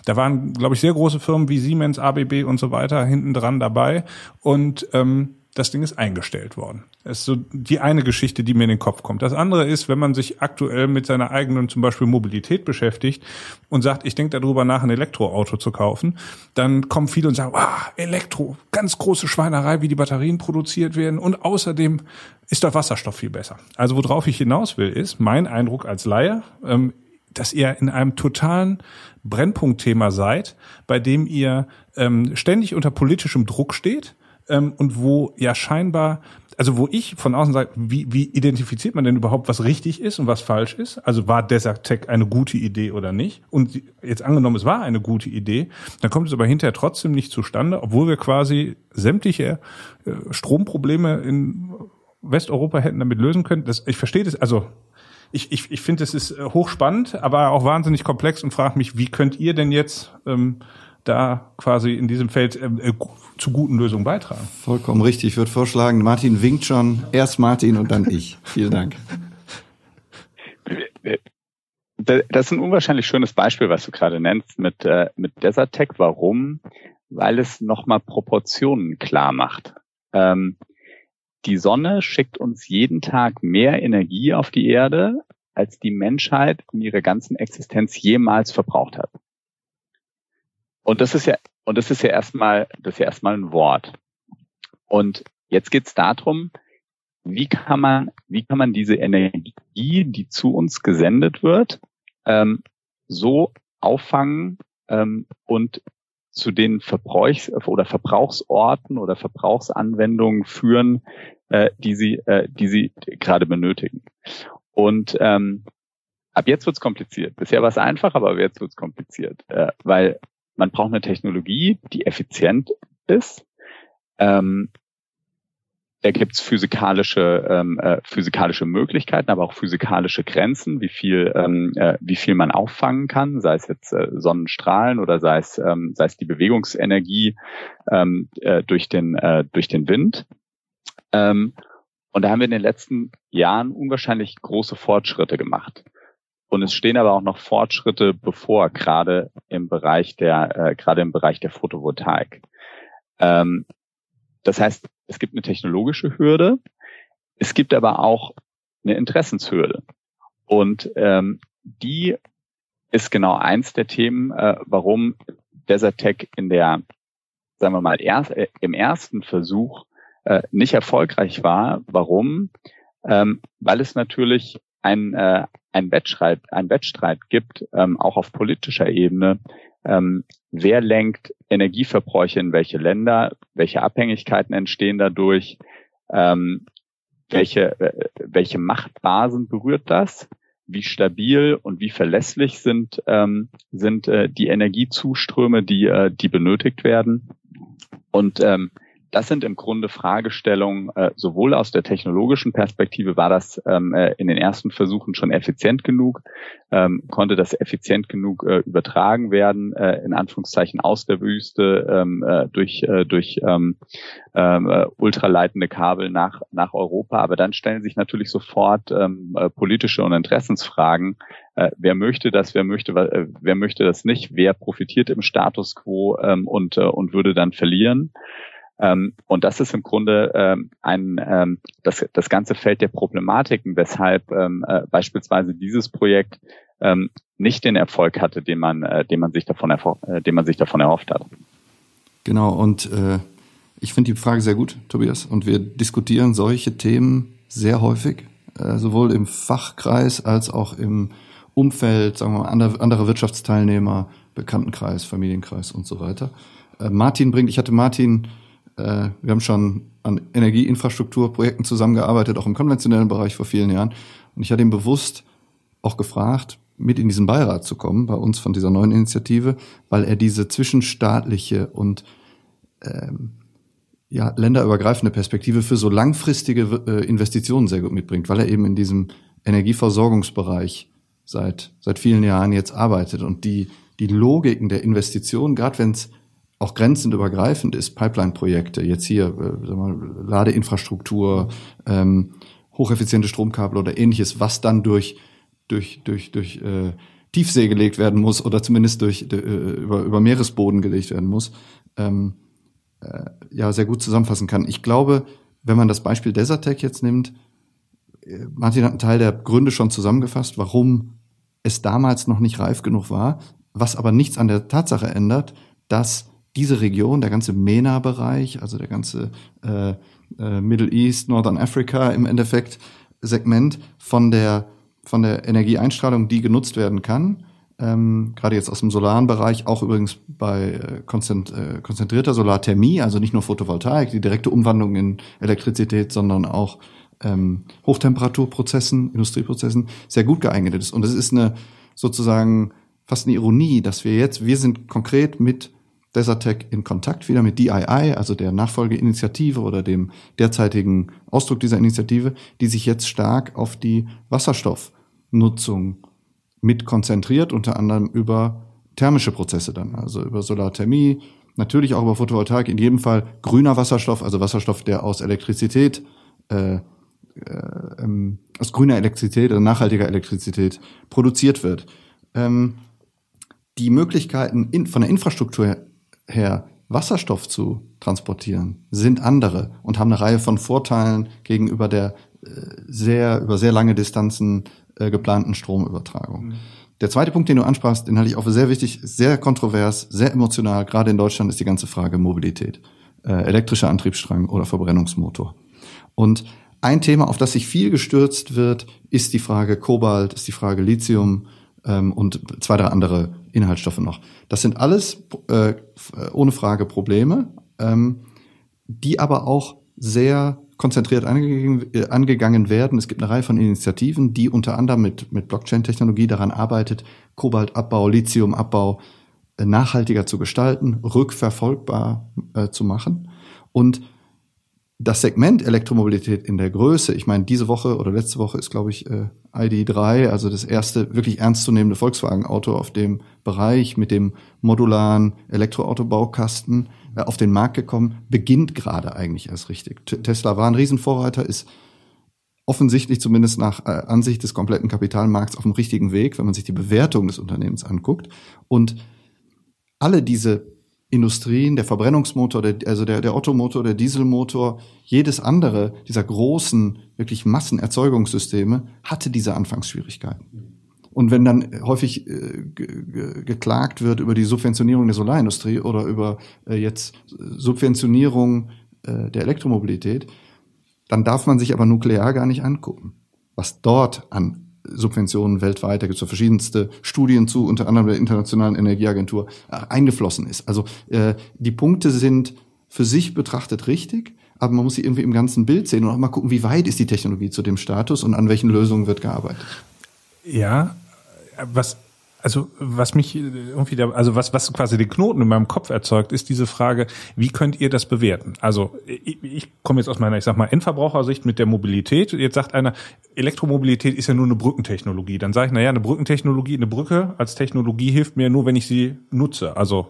Da waren, glaube ich, sehr große Firmen wie Siemens, ABB und so weiter hinten dran dabei und ähm, das Ding ist eingestellt worden. Das ist so die eine Geschichte, die mir in den Kopf kommt. Das andere ist, wenn man sich aktuell mit seiner eigenen zum Beispiel Mobilität beschäftigt und sagt, ich denke darüber nach, ein Elektroauto zu kaufen, dann kommen viele und sagen, ah, Elektro, ganz große Schweinerei, wie die Batterien produziert werden und außerdem ist der Wasserstoff viel besser. Also worauf ich hinaus will, ist mein Eindruck als Laie, ähm, dass ihr in einem totalen Brennpunktthema seid, bei dem ihr ähm, ständig unter politischem Druck steht ähm, und wo ja scheinbar, also wo ich von außen sage, wie, wie identifiziert man denn überhaupt, was richtig ist und was falsch ist? Also war Desert Tech eine gute Idee oder nicht? Und jetzt angenommen, es war eine gute Idee, dann kommt es aber hinterher trotzdem nicht zustande, obwohl wir quasi sämtliche äh, Stromprobleme in Westeuropa hätten damit lösen können. Das, ich verstehe das, also ich, ich, ich finde, es ist äh, hochspannend, aber auch wahnsinnig komplex und frage mich, wie könnt ihr denn jetzt ähm, da quasi in diesem Feld äh, äh, zu guten Lösungen beitragen. Vollkommen richtig. Ich würde vorschlagen, Martin winkt schon. Erst Martin und dann ich. Vielen Dank. Das ist ein unwahrscheinlich schönes Beispiel, was du gerade nennst mit, äh, mit Desert Tech. Warum? Weil es nochmal Proportionen klar macht. Ähm, die Sonne schickt uns jeden Tag mehr Energie auf die Erde, als die Menschheit in ihrer ganzen Existenz jemals verbraucht hat. Und das ist ja, und das ist ja erstmal, das ist ja erstmal ein Wort. Und jetzt geht es darum, wie kann man, wie kann man diese Energie, die zu uns gesendet wird, ähm, so auffangen ähm, und zu den Verbrauchs- oder Verbrauchsorten oder Verbrauchsanwendungen führen, äh, die sie, äh, die sie gerade benötigen. Und ähm, ab jetzt wird's kompliziert. Bisher war es einfach, aber ab jetzt wird's kompliziert, äh, weil man braucht eine Technologie, die effizient ist, ähm, da gibt's physikalische ähm, äh, physikalische Möglichkeiten, aber auch physikalische Grenzen, wie viel ähm, äh, wie viel man auffangen kann, sei es jetzt äh, Sonnenstrahlen oder sei es ähm, sei es die Bewegungsenergie ähm, äh, durch den äh, durch den Wind. Ähm, und da haben wir in den letzten Jahren unwahrscheinlich große Fortschritte gemacht. Und es stehen aber auch noch Fortschritte bevor, gerade im Bereich der äh, gerade im Bereich der Photovoltaik. Ähm, das heißt, es gibt eine technologische Hürde, es gibt aber auch eine Interessenshürde. Und ähm, die ist genau eins der Themen, äh, warum Desertec in der, sagen wir mal, erst, äh, im ersten Versuch äh, nicht erfolgreich war. Warum? Ähm, weil es natürlich ein, äh, ein, Wettstreit, ein Wettstreit gibt, ähm, auch auf politischer Ebene, ähm, wer lenkt Energieverbräuche in welche Länder, welche Abhängigkeiten entstehen dadurch, ähm, welche, äh, welche Machtbasen berührt das, wie stabil und wie verlässlich sind, ähm, sind äh, die Energiezuströme, die, äh, die benötigt werden. Und ähm, das sind im Grunde Fragestellungen, äh, sowohl aus der technologischen Perspektive war das ähm, äh, in den ersten Versuchen schon effizient genug, ähm, konnte das effizient genug äh, übertragen werden, äh, in Anführungszeichen aus der Wüste ähm, äh, durch, äh, durch ähm, äh, ultraleitende Kabel nach, nach Europa. Aber dann stellen sich natürlich sofort ähm, äh, politische und Interessensfragen. Äh, wer möchte das, wer möchte, äh, wer möchte das nicht, wer profitiert im Status quo ähm, und, äh, und würde dann verlieren. Ähm, und das ist im Grunde ähm, ein ähm, das, das ganze Feld der Problematiken, weshalb ähm, äh, beispielsweise dieses Projekt ähm, nicht den Erfolg hatte, den man, äh, den man sich davon, äh, den man sich davon erhofft hat. Genau. Und äh, ich finde die Frage sehr gut, Tobias. Und wir diskutieren solche Themen sehr häufig, äh, sowohl im Fachkreis als auch im Umfeld, sagen wir mal, andere, andere Wirtschaftsteilnehmer, Bekanntenkreis, Familienkreis und so weiter. Äh, Martin bringt, ich hatte Martin äh, wir haben schon an Energieinfrastrukturprojekten zusammengearbeitet, auch im konventionellen Bereich vor vielen Jahren. Und ich hatte ihn bewusst auch gefragt, mit in diesen Beirat zu kommen, bei uns von dieser neuen Initiative, weil er diese zwischenstaatliche und ähm, ja, länderübergreifende Perspektive für so langfristige äh, Investitionen sehr gut mitbringt, weil er eben in diesem Energieversorgungsbereich seit, seit vielen Jahren jetzt arbeitet und die, die Logiken der Investitionen, gerade wenn es auch grenzendübergreifend ist, Pipeline-Projekte, jetzt hier äh, wir, Ladeinfrastruktur, ähm, hocheffiziente Stromkabel oder ähnliches, was dann durch durch durch durch äh, Tiefsee gelegt werden muss oder zumindest durch äh, über über Meeresboden gelegt werden muss, ähm, äh, ja sehr gut zusammenfassen kann. Ich glaube, wenn man das Beispiel Desertec jetzt nimmt, äh, Martin hat einen Teil der Gründe schon zusammengefasst, warum es damals noch nicht reif genug war, was aber nichts an der Tatsache ändert, dass diese Region, der ganze MENA-Bereich, also der ganze äh, äh, Middle East, Northern Africa im Endeffekt Segment von der von der Energieeinstrahlung, die genutzt werden kann, ähm, gerade jetzt aus dem solaren Bereich, auch übrigens bei äh, konzent, äh, konzentrierter Solarthermie, also nicht nur Photovoltaik, die direkte Umwandlung in Elektrizität, sondern auch ähm, Hochtemperaturprozessen, Industrieprozessen, sehr gut geeignet ist. Und es ist eine sozusagen fast eine Ironie, dass wir jetzt, wir sind konkret mit Desertec in Kontakt wieder mit DII, also der Nachfolgeinitiative oder dem derzeitigen Ausdruck dieser Initiative, die sich jetzt stark auf die Wasserstoffnutzung mit konzentriert, unter anderem über thermische Prozesse dann, also über Solarthermie, natürlich auch über Photovoltaik, in jedem Fall grüner Wasserstoff, also Wasserstoff, der aus Elektrizität, äh, äh, ähm, aus grüner Elektrizität oder nachhaltiger Elektrizität produziert wird. Ähm, die Möglichkeiten in, von der Infrastruktur her Wasserstoff zu transportieren, sind andere und haben eine Reihe von Vorteilen gegenüber der äh, sehr über sehr lange Distanzen äh, geplanten Stromübertragung. Mhm. Der zweite Punkt, den du ansprachst, den halte ich auch für sehr wichtig, sehr kontrovers, sehr emotional. Gerade in Deutschland ist die ganze Frage Mobilität, äh, elektrischer Antriebsstrang oder Verbrennungsmotor. Und ein Thema, auf das sich viel gestürzt wird, ist die Frage Kobalt, ist die Frage Lithium ähm, und zwei, drei andere Inhaltsstoffe noch. Das sind alles äh, ohne Frage Probleme, ähm, die aber auch sehr konzentriert angegangen, äh, angegangen werden. Es gibt eine Reihe von Initiativen, die unter anderem mit, mit Blockchain-Technologie daran arbeitet, Kobaltabbau, Lithiumabbau äh, nachhaltiger zu gestalten, rückverfolgbar äh, zu machen. Und das Segment Elektromobilität in der Größe, ich meine, diese Woche oder letzte Woche ist, glaube ich, äh, ID3, also das erste wirklich ernstzunehmende Volkswagen-Auto auf dem Bereich mit dem modularen Elektroautobaukasten äh, auf den Markt gekommen, beginnt gerade eigentlich erst richtig. Tesla war ein Riesenvorreiter, ist offensichtlich zumindest nach äh, Ansicht des kompletten Kapitalmarkts auf dem richtigen Weg, wenn man sich die Bewertung des Unternehmens anguckt. Und alle diese Industrien, der Verbrennungsmotor, der, also der, der Ottomotor, der Dieselmotor, jedes andere dieser großen, wirklich Massenerzeugungssysteme hatte diese Anfangsschwierigkeiten. Und wenn dann häufig äh, geklagt wird über die Subventionierung der Solarindustrie oder über äh, jetzt Subventionierung äh, der Elektromobilität, dann darf man sich aber nuklear gar nicht angucken, was dort an Subventionen weltweit, da gibt es verschiedenste Studien zu, unter anderem der Internationalen Energieagentur, äh, eingeflossen ist. Also äh, die Punkte sind für sich betrachtet richtig, aber man muss sie irgendwie im ganzen Bild sehen und auch mal gucken, wie weit ist die Technologie zu dem Status und an welchen Lösungen wird gearbeitet. Ja, was also was mich irgendwie da, also was was quasi den Knoten in meinem Kopf erzeugt, ist diese Frage, wie könnt ihr das bewerten? Also ich, ich komme jetzt aus meiner, ich sag mal Endverbrauchersicht mit der Mobilität. Jetzt sagt einer, Elektromobilität ist ja nur eine Brückentechnologie. Dann sage ich, na ja, eine Brückentechnologie, eine Brücke als Technologie hilft mir nur, wenn ich sie nutze. Also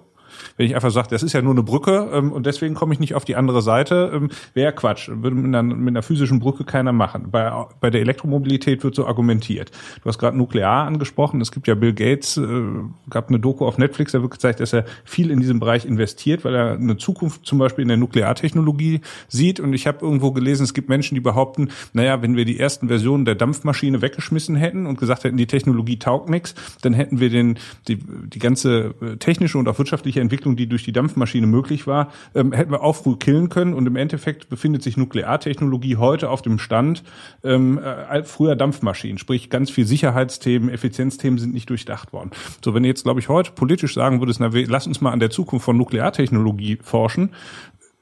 wenn ich einfach sage, das ist ja nur eine Brücke ähm, und deswegen komme ich nicht auf die andere Seite, ähm, wäre Quatsch. Würde mit einer, mit einer physischen Brücke keiner machen. Bei, bei der Elektromobilität wird so argumentiert. Du hast gerade Nuklear angesprochen. Es gibt ja Bill Gates, äh, gab eine Doku auf Netflix, da wird gezeigt, dass er viel in diesem Bereich investiert, weil er eine Zukunft zum Beispiel in der Nukleartechnologie sieht. Und ich habe irgendwo gelesen, es gibt Menschen, die behaupten, naja, wenn wir die ersten Versionen der Dampfmaschine weggeschmissen hätten und gesagt hätten, die Technologie taugt nichts, dann hätten wir den, die, die ganze äh, technische und auch wirtschaftliche Entwicklung, die durch die Dampfmaschine möglich war, ähm, hätten wir auch früh killen können. Und im Endeffekt befindet sich Nukleartechnologie heute auf dem Stand ähm, äh, früher Dampfmaschinen. Sprich, ganz viel Sicherheitsthemen, Effizienzthemen sind nicht durchdacht worden. So, wenn du jetzt, glaube ich, heute politisch sagen würdest, na, lass uns mal an der Zukunft von Nukleartechnologie forschen,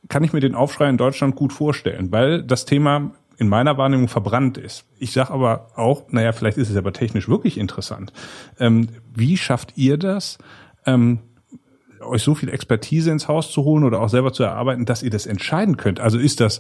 kann ich mir den Aufschrei in Deutschland gut vorstellen, weil das Thema in meiner Wahrnehmung verbrannt ist. Ich sage aber auch, naja, vielleicht ist es aber technisch wirklich interessant. Ähm, wie schafft ihr das? Ähm, euch so viel Expertise ins Haus zu holen oder auch selber zu erarbeiten, dass ihr das entscheiden könnt. Also ist das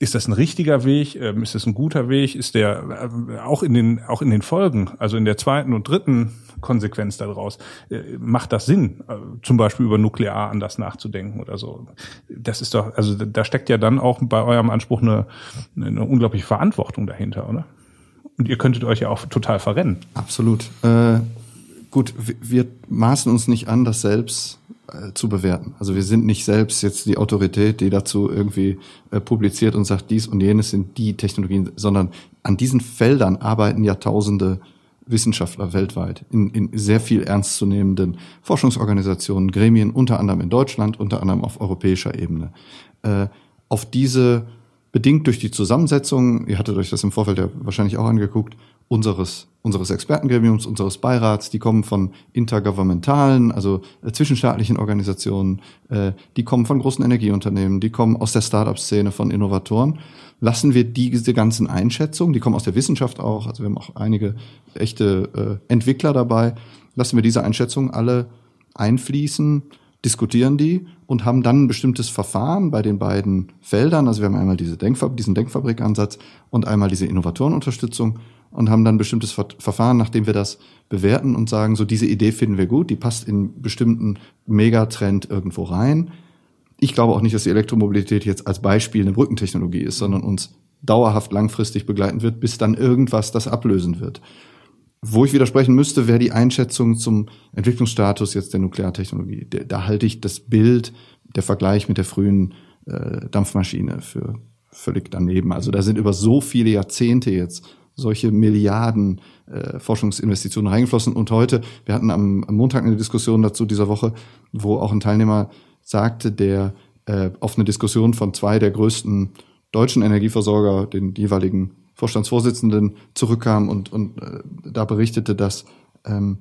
ist das ein richtiger Weg? Ähm, ist das ein guter Weg? Ist der äh, auch in den auch in den Folgen, also in der zweiten und dritten Konsequenz daraus, äh, macht das Sinn, äh, zum Beispiel über Nuklear anders nachzudenken oder so? Das ist doch, also da steckt ja dann auch bei eurem Anspruch eine, eine unglaubliche Verantwortung dahinter, oder? Und ihr könntet euch ja auch total verrennen. Absolut. Äh, gut, wir maßen uns nicht an, das selbst äh, zu bewerten. Also wir sind nicht selbst jetzt die Autorität, die dazu irgendwie äh, publiziert und sagt, dies und jenes sind die Technologien, sondern an diesen Feldern arbeiten ja tausende Wissenschaftler weltweit in, in sehr viel ernstzunehmenden Forschungsorganisationen, Gremien, unter anderem in Deutschland, unter anderem auf europäischer Ebene. Äh, auf diese bedingt durch die Zusammensetzung, ihr hattet euch das im Vorfeld ja wahrscheinlich auch angeguckt, unseres, unseres Expertengremiums, unseres Beirats, die kommen von intergovernmentalen, also äh, zwischenstaatlichen Organisationen, äh, die kommen von großen Energieunternehmen, die kommen aus der Startup-Szene von Innovatoren. Lassen wir diese ganzen Einschätzungen, die kommen aus der Wissenschaft auch, also wir haben auch einige echte äh, Entwickler dabei, lassen wir diese Einschätzungen alle einfließen, diskutieren die und haben dann ein bestimmtes Verfahren bei den beiden Feldern. Also wir haben einmal diese Denkfab diesen Denkfabrikansatz und einmal diese Innovatorenunterstützung und haben dann ein bestimmtes Verfahren, nachdem wir das bewerten und sagen, so diese Idee finden wir gut, die passt in bestimmten Megatrend irgendwo rein. Ich glaube auch nicht, dass die Elektromobilität jetzt als Beispiel eine Brückentechnologie ist, sondern uns dauerhaft langfristig begleiten wird, bis dann irgendwas das ablösen wird. Wo ich widersprechen müsste, wäre die Einschätzung zum Entwicklungsstatus jetzt der Nukleartechnologie. Da halte ich das Bild, der Vergleich mit der frühen äh, Dampfmaschine für völlig daneben. Also da sind über so viele Jahrzehnte jetzt solche Milliarden äh, Forschungsinvestitionen reingeflossen. Und heute, wir hatten am, am Montag eine Diskussion dazu dieser Woche, wo auch ein Teilnehmer sagte, der äh, auf eine Diskussion von zwei der größten deutschen Energieversorger, den jeweiligen Vorstandsvorsitzenden, zurückkam und, und äh, da berichtete, dass ähm,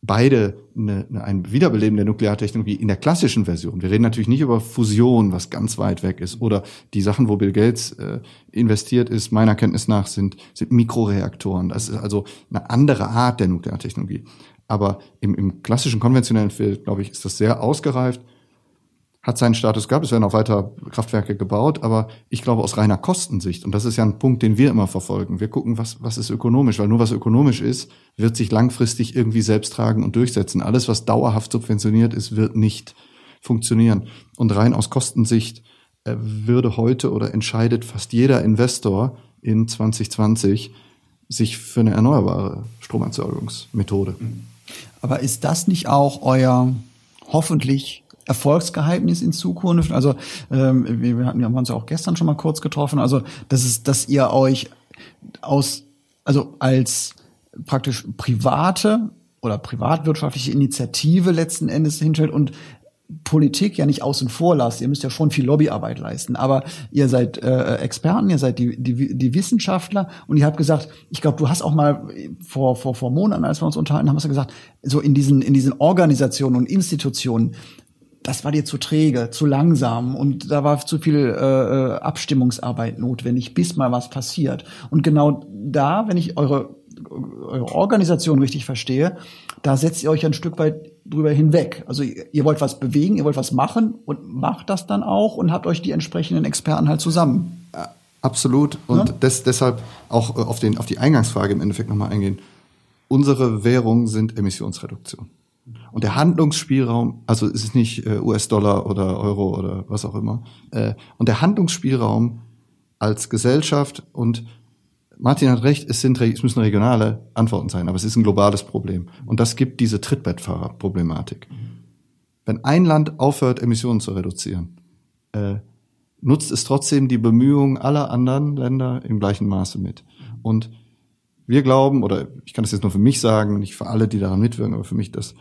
beide eine, eine, ein Wiederbeleben der Nukleartechnologie in der klassischen Version. Wir reden natürlich nicht über Fusion, was ganz weit weg ist, oder die Sachen, wo Bill Gates äh, investiert ist, meiner Kenntnis nach, sind, sind Mikroreaktoren. Das ist also eine andere Art der Nukleartechnologie. Aber im, im klassischen konventionellen Feld, glaube ich, ist das sehr ausgereift. Hat seinen Status gehabt. Es werden auch weiter Kraftwerke gebaut, aber ich glaube aus reiner Kostensicht, und das ist ja ein Punkt, den wir immer verfolgen. Wir gucken, was, was ist ökonomisch, weil nur was ökonomisch ist, wird sich langfristig irgendwie selbst tragen und durchsetzen. Alles, was dauerhaft subventioniert ist, wird nicht funktionieren. Und rein aus Kostensicht äh, würde heute oder entscheidet fast jeder Investor in 2020 sich für eine erneuerbare Stromerzeugungsmethode. Aber ist das nicht auch euer hoffentlich Erfolgsgeheimnis in Zukunft? Also ähm, wir hatten ja uns ja auch gestern schon mal kurz getroffen. Also das ist, dass ihr euch aus also als praktisch private oder privatwirtschaftliche Initiative letzten Endes hinstellt und Politik ja nicht außen vor lasst. Ihr müsst ja schon viel Lobbyarbeit leisten. Aber ihr seid äh, Experten, ihr seid die, die, die Wissenschaftler und ihr habt gesagt, ich glaube, du hast auch mal vor, vor, vor Monaten, als wir uns unterhalten haben, hast du gesagt, so in diesen, in diesen Organisationen und Institutionen, das war dir zu träge, zu langsam und da war zu viel äh, äh Abstimmungsarbeit notwendig, bis mal was passiert. Und genau da, wenn ich eure, eure Organisation richtig verstehe, da setzt ihr euch ein Stück weit drüber hinweg. Also ihr wollt was bewegen, ihr wollt was machen und macht das dann auch und habt euch die entsprechenden Experten halt zusammen. Absolut. Und ja? des, deshalb auch auf, den, auf die Eingangsfrage im Endeffekt nochmal eingehen. Unsere Währung sind Emissionsreduktion. Und der Handlungsspielraum, also es ist nicht äh, US-Dollar oder Euro oder was auch immer, äh, und der Handlungsspielraum als Gesellschaft und Martin hat recht, es, sind, es müssen regionale Antworten sein, aber es ist ein globales Problem. Und das gibt diese Trittbettfahrer-Problematik. Wenn ein Land aufhört, Emissionen zu reduzieren, äh, nutzt es trotzdem die Bemühungen aller anderen Länder im gleichen Maße mit. Und wir glauben, oder ich kann das jetzt nur für mich sagen, nicht für alle, die daran mitwirken, aber für mich, dass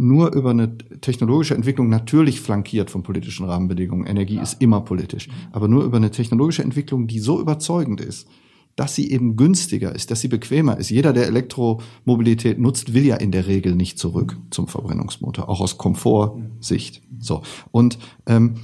nur über eine technologische Entwicklung natürlich flankiert von politischen Rahmenbedingungen. Energie ja. ist immer politisch. Aber nur über eine technologische Entwicklung, die so überzeugend ist, dass sie eben günstiger ist, dass sie bequemer ist. Jeder, der Elektromobilität nutzt, will ja in der Regel nicht zurück zum Verbrennungsmotor, auch aus Komfortsicht. So und ähm,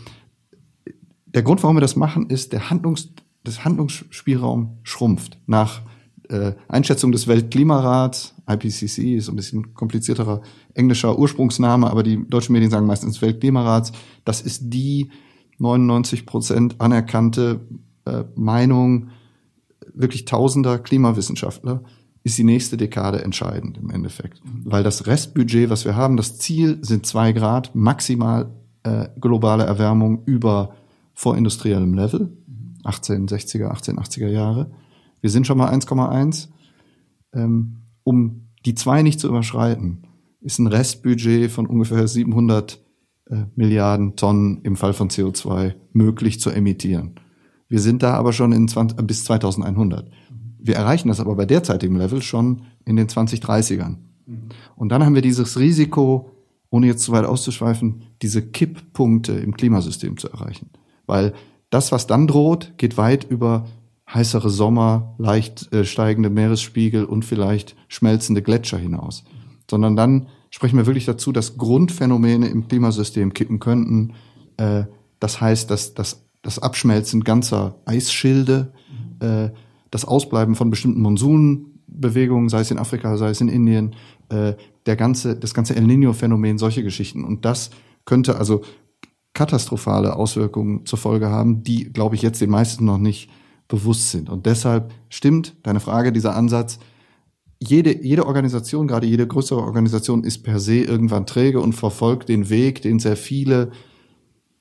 der Grund, warum wir das machen, ist der Handlungs das Handlungsspielraum schrumpft nach äh, Einschätzung des Weltklimarats, IPCC ist ein bisschen komplizierterer englischer Ursprungsname, aber die deutschen Medien sagen meistens Weltklimarats. Das ist die 99 Prozent anerkannte äh, Meinung wirklich tausender Klimawissenschaftler, ist die nächste Dekade entscheidend im Endeffekt. Weil das Restbudget, was wir haben, das Ziel sind zwei Grad maximal äh, globale Erwärmung über vorindustriellem Level, 1860er, 1880er Jahre. Wir sind schon mal 1,1. Ähm, um die zwei nicht zu überschreiten, ist ein Restbudget von ungefähr 700 äh, Milliarden Tonnen im Fall von CO2 möglich zu emittieren. Wir sind da aber schon in 20, bis 2100. Wir erreichen das aber bei derzeitigem Level schon in den 2030ern. Und dann haben wir dieses Risiko, ohne jetzt zu weit auszuschweifen, diese Kipppunkte im Klimasystem zu erreichen. Weil das, was dann droht, geht weit über heißere Sommer, leicht äh, steigende Meeresspiegel und vielleicht schmelzende Gletscher hinaus. Sondern dann sprechen wir wirklich dazu, dass Grundphänomene im Klimasystem kippen könnten. Äh, das heißt, dass, dass das Abschmelzen ganzer Eisschilde, äh, das Ausbleiben von bestimmten Monsunbewegungen, sei es in Afrika, sei es in Indien, äh, der ganze, das ganze El Nino-Phänomen, solche Geschichten. Und das könnte also katastrophale Auswirkungen zur Folge haben, die, glaube ich, jetzt den meisten noch nicht bewusst sind. Und deshalb stimmt deine Frage, dieser Ansatz, jede, jede Organisation, gerade jede größere Organisation, ist per se irgendwann träge und verfolgt den Weg, den sehr viele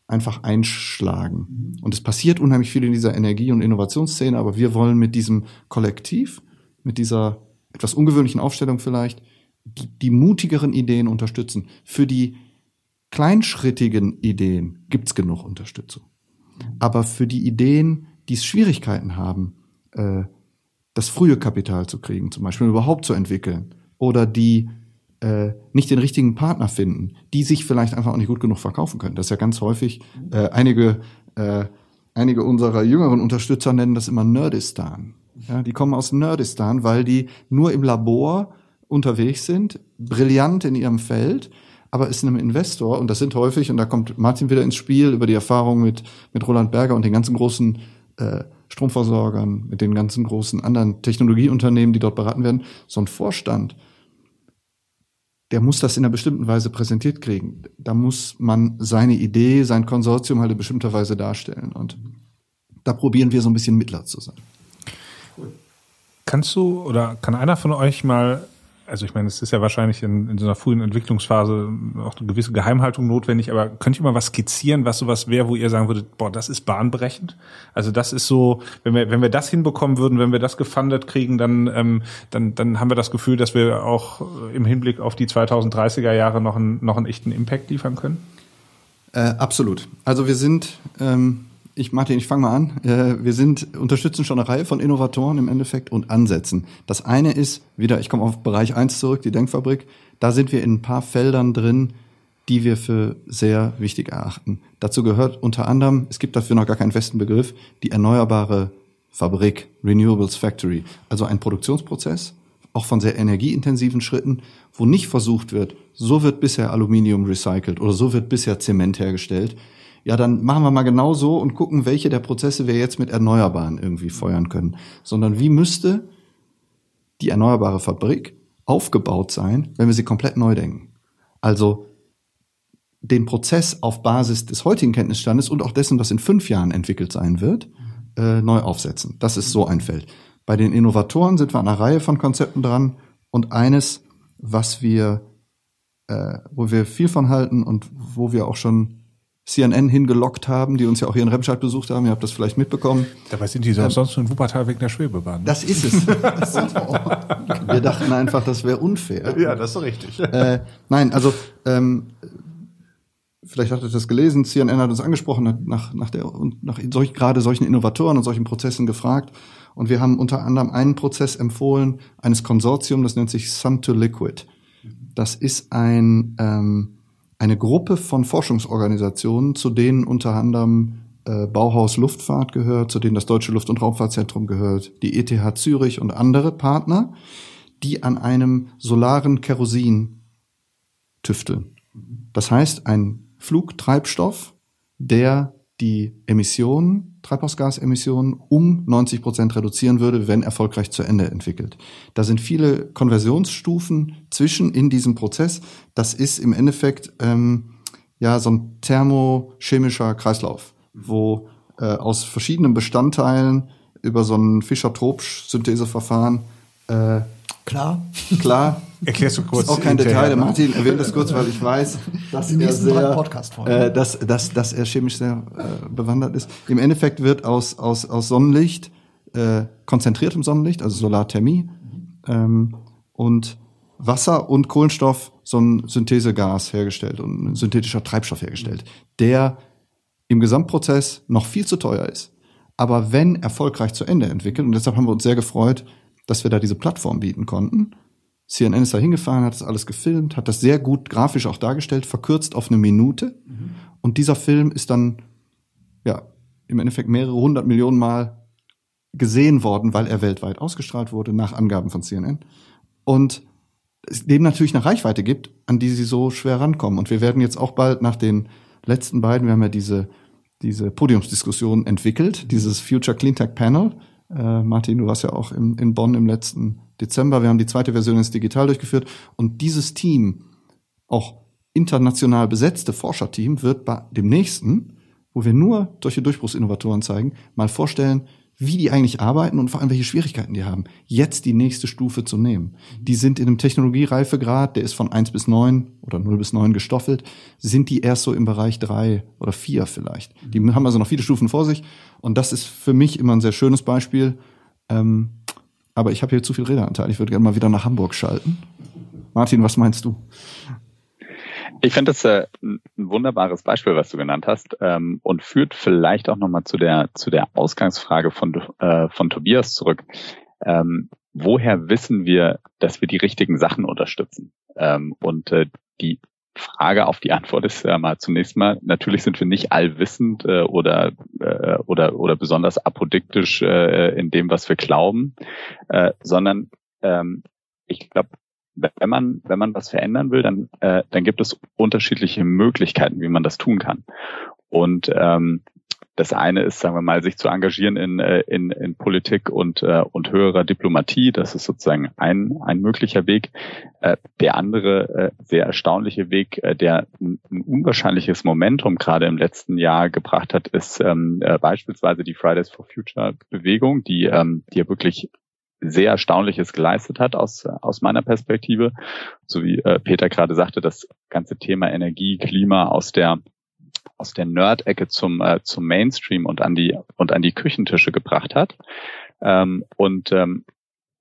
einfach einschlagen. Und es passiert unheimlich viel in dieser Energie- und Innovationsszene, aber wir wollen mit diesem Kollektiv, mit dieser etwas ungewöhnlichen Aufstellung vielleicht, die, die mutigeren Ideen unterstützen. Für die kleinschrittigen Ideen gibt's genug Unterstützung. Aber für die Ideen, die es Schwierigkeiten haben, äh, das frühe Kapital zu kriegen, zum Beispiel überhaupt zu entwickeln, oder die äh, nicht den richtigen Partner finden, die sich vielleicht einfach auch nicht gut genug verkaufen können. Das ist ja ganz häufig, äh, einige, äh, einige unserer jüngeren Unterstützer nennen das immer Nerdistan. Ja, die kommen aus Nerdistan, weil die nur im Labor unterwegs sind, brillant in ihrem Feld, aber ist einem Investor, und das sind häufig, und da kommt Martin wieder ins Spiel über die Erfahrung mit, mit Roland Berger und den ganzen großen äh, Stromversorgern, mit den ganzen großen anderen Technologieunternehmen, die dort beraten werden, so ein Vorstand, der muss das in einer bestimmten Weise präsentiert kriegen. Da muss man seine Idee, sein Konsortium halt in bestimmter Weise darstellen. Und da probieren wir so ein bisschen Mittler zu sein. Kannst du oder kann einer von euch mal also ich meine, es ist ja wahrscheinlich in, in so einer frühen Entwicklungsphase auch eine gewisse Geheimhaltung notwendig, aber könnt ihr mal was skizzieren, was sowas wäre, wo ihr sagen würdet, boah, das ist bahnbrechend? Also das ist so, wenn wir, wenn wir das hinbekommen würden, wenn wir das gefundet kriegen, dann, ähm, dann, dann haben wir das Gefühl, dass wir auch im Hinblick auf die 2030er Jahre noch einen, noch einen echten Impact liefern können? Äh, absolut. Also wir sind ähm, ich Martin, ich fange mal an. Äh, wir sind unterstützen schon eine Reihe von Innovatoren im Endeffekt und Ansätzen. Das eine ist wieder, ich komme auf Bereich eins zurück, die Denkfabrik. Da sind wir in ein paar Feldern drin, die wir für sehr wichtig erachten. Dazu gehört unter anderem, es gibt dafür noch gar keinen festen Begriff, die erneuerbare Fabrik, Renewables Factory, also ein Produktionsprozess, auch von sehr energieintensiven Schritten, wo nicht versucht wird, so wird bisher Aluminium recycelt oder so wird bisher Zement hergestellt, ja, dann machen wir mal genau so und gucken, welche der Prozesse wir jetzt mit Erneuerbaren irgendwie feuern können. Sondern wie müsste die erneuerbare Fabrik aufgebaut sein, wenn wir sie komplett neu denken? Also den Prozess auf Basis des heutigen Kenntnisstandes und auch dessen, was in fünf Jahren entwickelt sein wird, äh, neu aufsetzen. Das ist so ein Feld. Bei den Innovatoren sind wir an einer Reihe von Konzepten dran und eines, was wir, äh, wo wir viel von halten und wo wir auch schon CNN hingelockt haben, die uns ja auch hier in Remscheid besucht haben. Ihr habt das vielleicht mitbekommen. Dabei sind die ähm, sonst nur in Wuppertal wegen der Schwebebahn. Ne? Das ist es. wir dachten einfach, das wäre unfair. Ja, das ist richtig. Äh, nein, also ähm, vielleicht habt ihr das gelesen. CNN hat uns angesprochen, hat nach, nach, der, nach solch, gerade solchen Innovatoren und solchen Prozessen gefragt. Und wir haben unter anderem einen Prozess empfohlen, eines Konsortium, das nennt sich Sun to Liquid. Das ist ein ähm, eine Gruppe von Forschungsorganisationen, zu denen unter anderem äh, Bauhaus Luftfahrt gehört, zu denen das Deutsche Luft- und Raumfahrtzentrum gehört, die ETH Zürich und andere Partner, die an einem solaren Kerosin tüfteln. Das heißt, ein Flugtreibstoff, der die Emissionen, Treibhausgasemissionen um 90 Prozent reduzieren würde, wenn erfolgreich zu Ende entwickelt. Da sind viele Konversionsstufen zwischen in diesem Prozess. Das ist im Endeffekt ähm, ja so ein thermochemischer Kreislauf, wo äh, aus verschiedenen Bestandteilen über so ein Fischer-Tropsch-Syntheseverfahren äh, Klar. Klar. Erklärst du kurz. Ist auch kein Detail. Der Martin erwähnt das kurz, weil ich weiß, dass er nächsten drei sehr, äh, dass, dass, dass er chemisch sehr äh, bewandert ist. Im Endeffekt wird aus, aus, aus Sonnenlicht, äh, konzentriertem Sonnenlicht, also Solarthermie, ähm, und Wasser und Kohlenstoff so ein Synthesegas hergestellt und ein synthetischer Treibstoff hergestellt, der im Gesamtprozess noch viel zu teuer ist. Aber wenn erfolgreich zu Ende entwickelt, und deshalb haben wir uns sehr gefreut, dass wir da diese Plattform bieten konnten. CNN ist da hingefahren, hat das alles gefilmt, hat das sehr gut grafisch auch dargestellt, verkürzt auf eine Minute. Mhm. Und dieser Film ist dann, ja, im Endeffekt mehrere hundert Millionen Mal gesehen worden, weil er weltweit ausgestrahlt wurde, nach Angaben von CNN. Und es dem natürlich eine Reichweite gibt, an die sie so schwer rankommen. Und wir werden jetzt auch bald nach den letzten beiden, wir haben ja diese, diese Podiumsdiskussion entwickelt, dieses Future Cleantech Panel, äh, Martin, du warst ja auch in, in Bonn im letzten Dezember. Wir haben die zweite Version ins Digital durchgeführt. Und dieses Team, auch international besetzte Forscherteam, wird bei dem nächsten, wo wir nur solche Durchbruchsinnovatoren zeigen, mal vorstellen, wie die eigentlich arbeiten und vor allem welche Schwierigkeiten die haben, jetzt die nächste Stufe zu nehmen. Die sind in einem Technologiereifegrad, der ist von eins bis neun oder null bis neun gestoffelt, sind die erst so im Bereich drei oder vier vielleicht. Die haben also noch viele Stufen vor sich und das ist für mich immer ein sehr schönes Beispiel. Ähm, aber ich habe hier zu viel Redeanteil. Ich würde gerne mal wieder nach Hamburg schalten. Martin, was meinst du? Ich finde das äh, ein wunderbares Beispiel, was du genannt hast, ähm, und führt vielleicht auch nochmal zu der zu der Ausgangsfrage von äh, von Tobias zurück. Ähm, woher wissen wir, dass wir die richtigen Sachen unterstützen? Ähm, und äh, die Frage auf die Antwort ist ja mal zunächst mal, natürlich sind wir nicht allwissend äh, oder, oder, oder besonders apodiktisch in dem, was wir glauben, sondern ich glaube, wenn man, wenn man was verändern will, dann, äh, dann gibt es unterschiedliche Möglichkeiten, wie man das tun kann. Und ähm, das eine ist, sagen wir mal, sich zu engagieren in, äh, in, in Politik und, äh, und höherer Diplomatie. Das ist sozusagen ein, ein möglicher Weg. Äh, der andere äh, sehr erstaunliche Weg, äh, der ein, ein unwahrscheinliches Momentum gerade im letzten Jahr gebracht hat, ist ähm, äh, beispielsweise die Fridays for Future Bewegung, die, ähm, die ja wirklich sehr Erstaunliches geleistet hat aus, aus meiner Perspektive. So wie äh, Peter gerade sagte, das ganze Thema Energie, Klima aus der aus der Nerd-Ecke zum, äh, zum Mainstream und an die und an die Küchentische gebracht hat. Ähm, und ähm,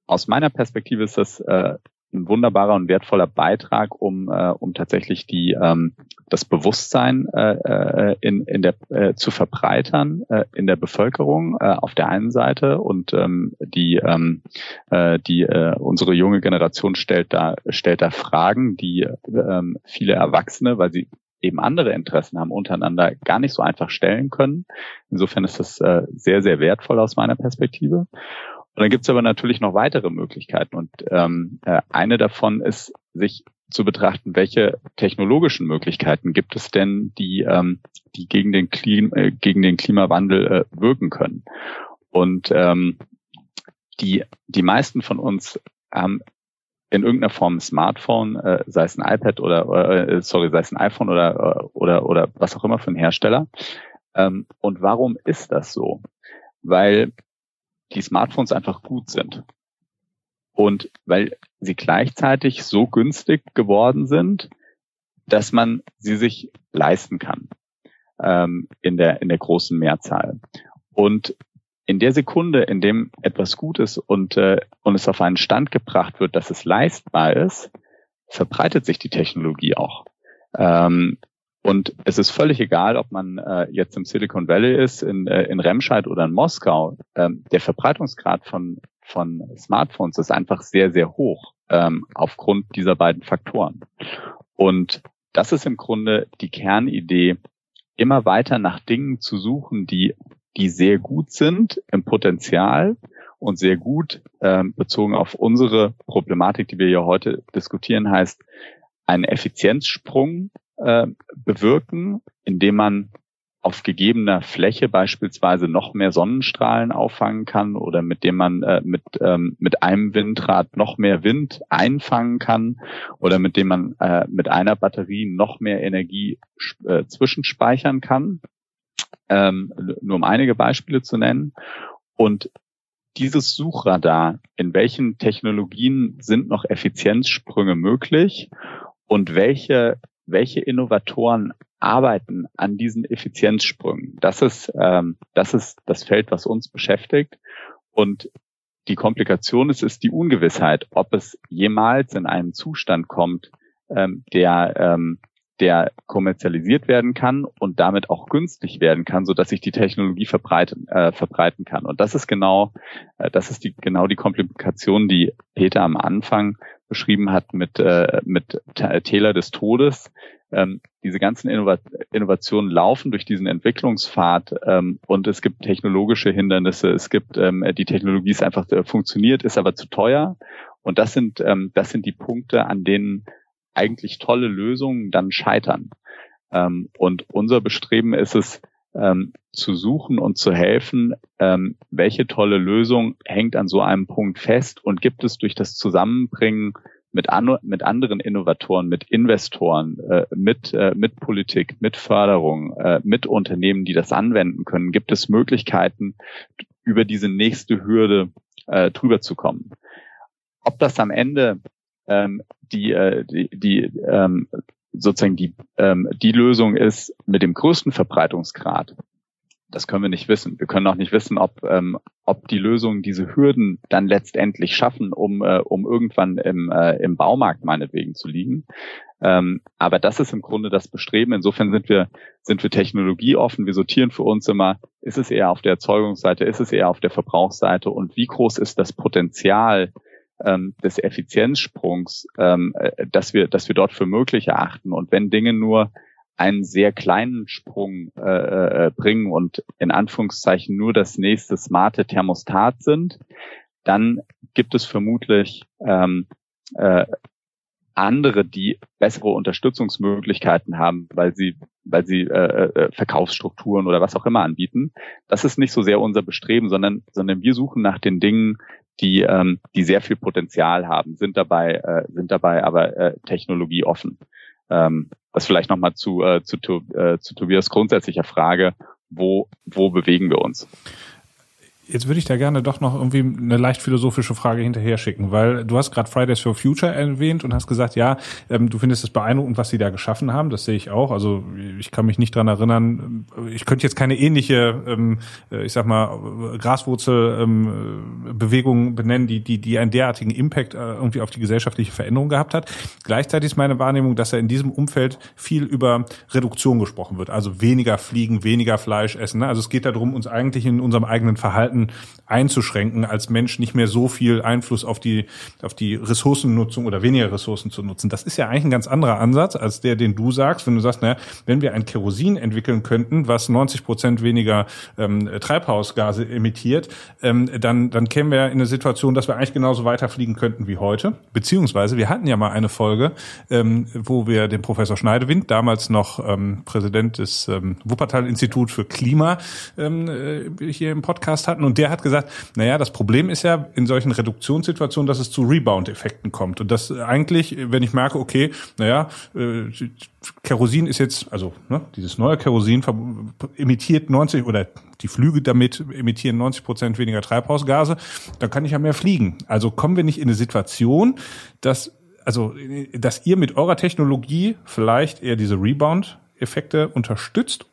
aus meiner Perspektive ist das äh, ein wunderbarer und wertvoller Beitrag, um, äh, um tatsächlich die, ähm, das Bewusstsein äh, äh, in, in der, äh, zu verbreitern äh, in der Bevölkerung äh, auf der einen Seite und ähm, die, ähm, äh, die äh, unsere junge Generation stellt da stellt da Fragen, die ähm, viele Erwachsene, weil sie eben andere Interessen haben, untereinander gar nicht so einfach stellen können. Insofern ist das äh, sehr, sehr wertvoll aus meiner Perspektive. Und dann gibt es aber natürlich noch weitere Möglichkeiten. Und ähm, äh, eine davon ist, sich zu betrachten, welche technologischen Möglichkeiten gibt es denn, die, ähm, die gegen, den Klim äh, gegen den Klimawandel äh, wirken können. Und ähm, die, die meisten von uns haben in irgendeiner Form ein Smartphone, äh, sei es ein iPad oder äh, sorry, sei es ein iPhone oder äh, oder oder was auch immer für ein Hersteller. Ähm, und warum ist das so? Weil die Smartphones einfach gut sind. Und weil sie gleichzeitig so günstig geworden sind, dass man sie sich leisten kann ähm, in der in der großen Mehrzahl. Und in der Sekunde, in dem etwas gut ist und, äh, und es auf einen Stand gebracht wird, dass es leistbar ist, verbreitet sich die Technologie auch. Ähm, und es ist völlig egal, ob man äh, jetzt im Silicon Valley ist, in, äh, in Remscheid oder in Moskau. Ähm, der Verbreitungsgrad von, von Smartphones ist einfach sehr, sehr hoch ähm, aufgrund dieser beiden Faktoren. Und das ist im Grunde die Kernidee, immer weiter nach Dingen zu suchen, die die sehr gut sind im Potenzial und sehr gut ähm, bezogen auf unsere Problematik, die wir ja heute diskutieren, heißt einen Effizienzsprung äh, bewirken, indem man auf gegebener Fläche beispielsweise noch mehr Sonnenstrahlen auffangen kann oder mit dem man äh, mit, ähm, mit einem Windrad noch mehr Wind einfangen kann oder mit dem man äh, mit einer Batterie noch mehr Energie äh, zwischenspeichern kann ähm, nur um einige Beispiele zu nennen. Und dieses Suchradar, in welchen Technologien sind noch Effizienzsprünge möglich und welche, welche Innovatoren arbeiten an diesen Effizienzsprüngen? Das ist, ähm, das ist das Feld, was uns beschäftigt. Und die Komplikation ist, ist die Ungewissheit, ob es jemals in einen Zustand kommt, ähm, der ähm, der kommerzialisiert werden kann und damit auch günstig werden kann, so dass sich die Technologie verbreiten, äh, verbreiten kann. Und das ist genau, äh, das ist die, genau die Komplikation, die Peter am Anfang beschrieben hat mit, äh, mit Täler des Todes. Ähm, diese ganzen Innovat Innovationen laufen durch diesen Entwicklungspfad ähm, und es gibt technologische Hindernisse. Es gibt, ähm, die Technologie ist einfach äh, funktioniert, ist aber zu teuer. Und das sind, ähm, das sind die Punkte, an denen eigentlich tolle Lösungen dann scheitern. Ähm, und unser Bestreben ist es, ähm, zu suchen und zu helfen, ähm, welche tolle Lösung hängt an so einem Punkt fest und gibt es durch das Zusammenbringen mit, an, mit anderen Innovatoren, mit Investoren, äh, mit, äh, mit Politik, mit Förderung, äh, mit Unternehmen, die das anwenden können, gibt es Möglichkeiten, über diese nächste Hürde äh, drüber zu kommen. Ob das am Ende ähm, die, äh, die, die ähm, sozusagen die, ähm, die Lösung ist mit dem größten Verbreitungsgrad. Das können wir nicht wissen. Wir können auch nicht wissen, ob, ähm, ob die Lösungen diese Hürden dann letztendlich schaffen, um, äh, um irgendwann im, äh, im Baumarkt meinetwegen zu liegen. Ähm, aber das ist im Grunde das Bestreben. Insofern sind wir, sind wir technologieoffen. Wir sortieren für uns immer, ist es eher auf der Erzeugungsseite, ist es eher auf der Verbrauchsseite und wie groß ist das Potenzial, ähm, des Effizienzsprungs, ähm, äh, dass wir, dass wir dort für möglich erachten. Und wenn Dinge nur einen sehr kleinen Sprung äh, äh, bringen und in Anführungszeichen nur das nächste smarte Thermostat sind, dann gibt es vermutlich ähm, äh, andere, die bessere Unterstützungsmöglichkeiten haben, weil sie, weil sie äh, äh, Verkaufsstrukturen oder was auch immer anbieten. Das ist nicht so sehr unser Bestreben, sondern, sondern wir suchen nach den Dingen, die, ähm, die sehr viel Potenzial haben, sind dabei, äh, sind dabei aber äh, technologieoffen. Ähm, das vielleicht nochmal zu, äh, zu, äh, zu Tobias grundsätzlicher Frage, wo, wo bewegen wir uns? Jetzt würde ich da gerne doch noch irgendwie eine leicht philosophische Frage hinterher schicken, weil du hast gerade Fridays for Future erwähnt und hast gesagt, ja, ähm, du findest es beeindruckend, was sie da geschaffen haben. Das sehe ich auch. Also ich kann mich nicht dran erinnern. Ich könnte jetzt keine ähnliche, ähm, äh, ich sag mal, Graswurzelbewegung ähm, benennen, die, die, die einen derartigen Impact äh, irgendwie auf die gesellschaftliche Veränderung gehabt hat. Gleichzeitig ist meine Wahrnehmung, dass er in diesem Umfeld viel über Reduktion gesprochen wird. Also weniger fliegen, weniger Fleisch essen. Ne? Also es geht darum, uns eigentlich in unserem eigenen Verhalten Verhalten einzuschränken, als Mensch nicht mehr so viel Einfluss auf die, auf die Ressourcennutzung oder weniger Ressourcen zu nutzen. Das ist ja eigentlich ein ganz anderer Ansatz als der, den du sagst, wenn du sagst, naja, wenn wir ein Kerosin entwickeln könnten, was 90 Prozent weniger ähm, Treibhausgase emittiert, ähm, dann, dann kämen wir in eine Situation, dass wir eigentlich genauso weiterfliegen könnten wie heute. Beziehungsweise, wir hatten ja mal eine Folge, ähm, wo wir den Professor Schneidewind, damals noch ähm, Präsident des ähm, Wuppertal-Institut für Klima, ähm, äh, hier im Podcast hatten und der hat gesagt, naja, das Problem ist ja in solchen Reduktionssituationen, dass es zu Rebound-Effekten kommt. Und das eigentlich, wenn ich merke, okay, naja, äh, Kerosin ist jetzt, also ne, dieses neue Kerosin emittiert 90 oder die Flüge damit emittieren 90 Prozent weniger Treibhausgase, dann kann ich ja mehr fliegen. Also kommen wir nicht in eine Situation, dass also dass ihr mit eurer Technologie vielleicht eher diese Rebound-Effekte unterstützt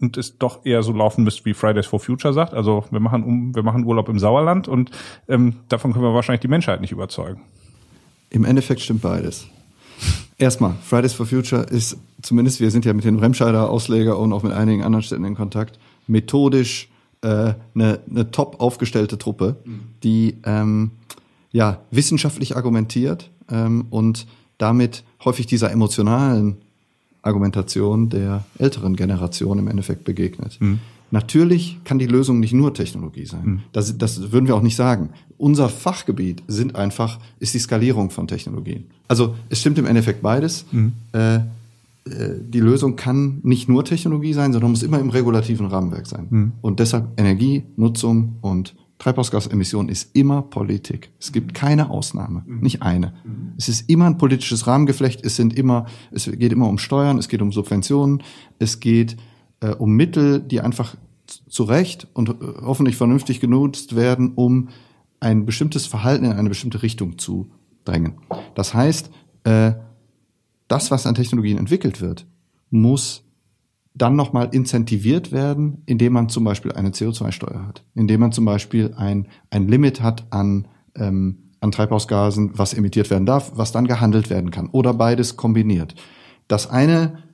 und es doch eher so laufen müsste, wie Fridays for Future sagt. Also wir machen um, wir machen Urlaub im Sauerland und ähm, davon können wir wahrscheinlich die Menschheit nicht überzeugen. Im Endeffekt stimmt beides. Erstmal, Fridays for Future ist zumindest, wir sind ja mit den Remscheider Ausleger und auch mit einigen anderen Städten in Kontakt, methodisch äh, eine, eine top aufgestellte Truppe, die ähm, ja wissenschaftlich argumentiert ähm, und damit häufig dieser emotionalen Argumentation der älteren Generation im Endeffekt begegnet. Mhm. Natürlich kann die Lösung nicht nur Technologie sein. Mhm. Das, das würden wir auch nicht sagen. Unser Fachgebiet sind einfach, ist die Skalierung von Technologien. Also es stimmt im Endeffekt beides. Mhm. Äh, äh die Lösung kann nicht nur Technologie sein, sondern muss immer im regulativen Rahmenwerk sein. Mhm. Und deshalb Energie, Nutzung und Treibhausgasemissionen ist immer Politik. Es gibt keine Ausnahme, mhm. nicht eine. Mhm. Es ist immer ein politisches Rahmengeflecht. Es sind immer, es geht immer um Steuern, es geht um Subventionen, es geht äh, um Mittel, die einfach zu Recht und äh, hoffentlich vernünftig genutzt werden, um ein bestimmtes Verhalten in eine bestimmte Richtung zu drängen. Das heißt, äh, das, was an Technologien entwickelt wird, muss dann nochmal incentiviert werden, indem man zum Beispiel eine CO2-Steuer hat, indem man zum Beispiel ein, ein Limit hat an, ähm, an Treibhausgasen, was emittiert werden darf, was dann gehandelt werden kann oder beides kombiniert. Das eine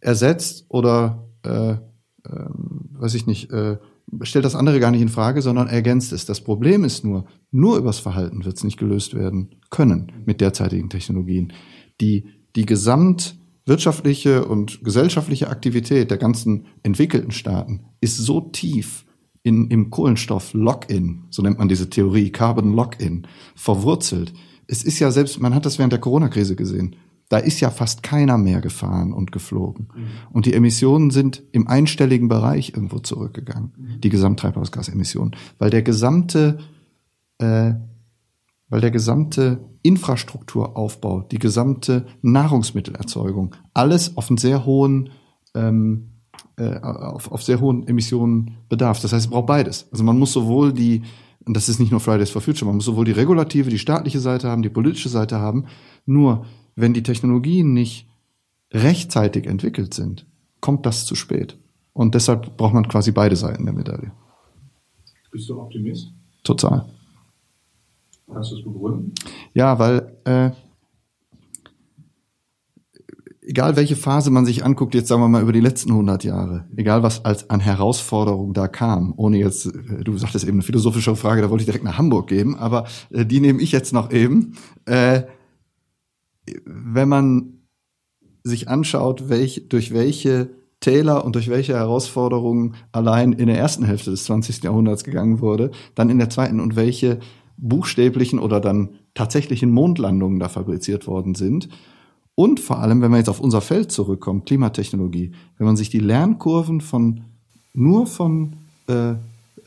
ersetzt oder, äh, äh, weiß ich nicht, äh, stellt das andere gar nicht in Frage, sondern ergänzt es. Das Problem ist nur, nur übers Verhalten wird es nicht gelöst werden können mit derzeitigen Technologien. Die, die Gesamt wirtschaftliche und gesellschaftliche Aktivität der ganzen entwickelten Staaten ist so tief in, im Kohlenstoff Lock-in, so nennt man diese Theorie, Carbon Lock-in, verwurzelt. Es ist ja selbst, man hat das während der Corona-Krise gesehen. Da ist ja fast keiner mehr gefahren und geflogen. Mhm. Und die Emissionen sind im einstelligen Bereich irgendwo zurückgegangen, mhm. die Gesamttreibhausgasemissionen, weil der gesamte, äh, weil der gesamte Infrastrukturaufbau, die gesamte Nahrungsmittelerzeugung, alles auf einen sehr hohen ähm, äh, auf, auf sehr hohen Emissionen bedarf. Das heißt, es braucht beides. Also man muss sowohl die, und das ist nicht nur Fridays for Future, man muss sowohl die regulative, die staatliche Seite haben, die politische Seite haben. Nur wenn die Technologien nicht rechtzeitig entwickelt sind, kommt das zu spät. Und deshalb braucht man quasi beide Seiten der Medaille. Bist du Optimist? Total. Kannst du es begründen? Ja, weil äh, egal welche Phase man sich anguckt, jetzt sagen wir mal über die letzten 100 Jahre, egal was als an Herausforderung da kam, ohne jetzt, äh, du sagtest eben eine philosophische Frage, da wollte ich direkt nach Hamburg geben, aber äh, die nehme ich jetzt noch eben. Äh, wenn man sich anschaut, welch, durch welche Täler und durch welche Herausforderungen allein in der ersten Hälfte des 20. Jahrhunderts gegangen wurde, dann in der zweiten und welche buchstäblichen oder dann tatsächlichen Mondlandungen da fabriziert worden sind. Und vor allem, wenn wir jetzt auf unser Feld zurückkommen, Klimatechnologie, wenn man sich die Lernkurven von nur von äh,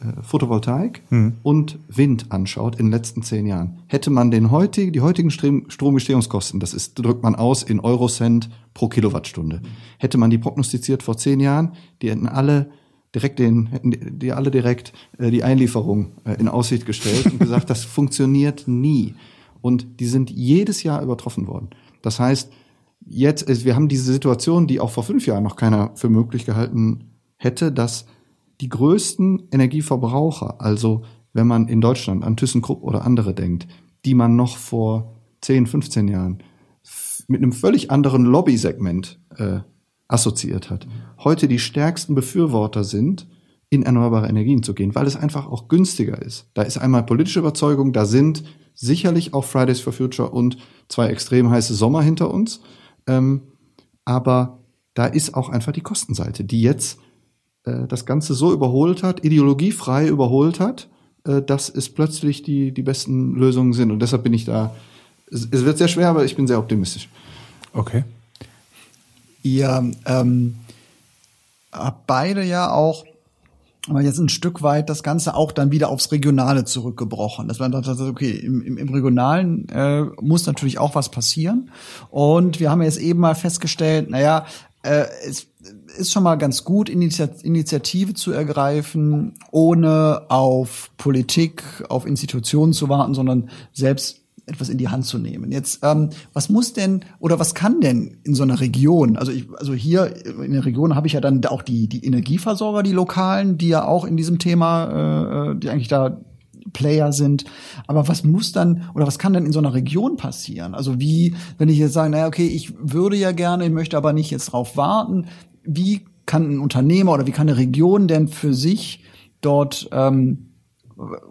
äh, Photovoltaik hm. und Wind anschaut in den letzten zehn Jahren, hätte man den heutigen, die heutigen Strom, Stromgestehungskosten, das ist, drückt man aus in Eurocent pro Kilowattstunde, hätte man die prognostiziert vor zehn Jahren, die hätten alle direkt den, die alle direkt äh, die Einlieferung äh, in Aussicht gestellt und gesagt, das funktioniert nie. Und die sind jedes Jahr übertroffen worden. Das heißt, jetzt, ist, wir haben diese Situation, die auch vor fünf Jahren noch keiner für möglich gehalten hätte, dass die größten Energieverbraucher, also wenn man in Deutschland an ThyssenKrupp oder andere denkt, die man noch vor 10, 15 Jahren mit einem völlig anderen Lobbysegment äh, assoziiert hat, heute die stärksten Befürworter sind, in erneuerbare Energien zu gehen, weil es einfach auch günstiger ist. Da ist einmal politische Überzeugung, da sind sicherlich auch Fridays for Future und zwei extrem heiße Sommer hinter uns. Ähm, aber da ist auch einfach die Kostenseite, die jetzt äh, das Ganze so überholt hat, ideologiefrei überholt hat, äh, dass es plötzlich die, die besten Lösungen sind. Und deshalb bin ich da, es, es wird sehr schwer, aber ich bin sehr optimistisch. Okay. Ihr ähm, habt beide ja auch aber jetzt ein Stück weit das Ganze auch dann wieder aufs Regionale zurückgebrochen. Dass man dachte, okay, im, im, Regionalen äh, muss natürlich auch was passieren. Und wir haben jetzt eben mal festgestellt, naja, äh, es ist schon mal ganz gut, Initiative zu ergreifen, ohne auf Politik, auf Institutionen zu warten, sondern selbst etwas in die Hand zu nehmen. Jetzt, ähm, was muss denn oder was kann denn in so einer Region? Also ich, also hier in der Region habe ich ja dann auch die die Energieversorger, die lokalen, die ja auch in diesem Thema, äh, die eigentlich da Player sind. Aber was muss dann oder was kann denn in so einer Region passieren? Also wie, wenn ich jetzt sage, naja, okay, ich würde ja gerne, ich möchte aber nicht jetzt drauf warten. Wie kann ein Unternehmer oder wie kann eine Region denn für sich dort ähm,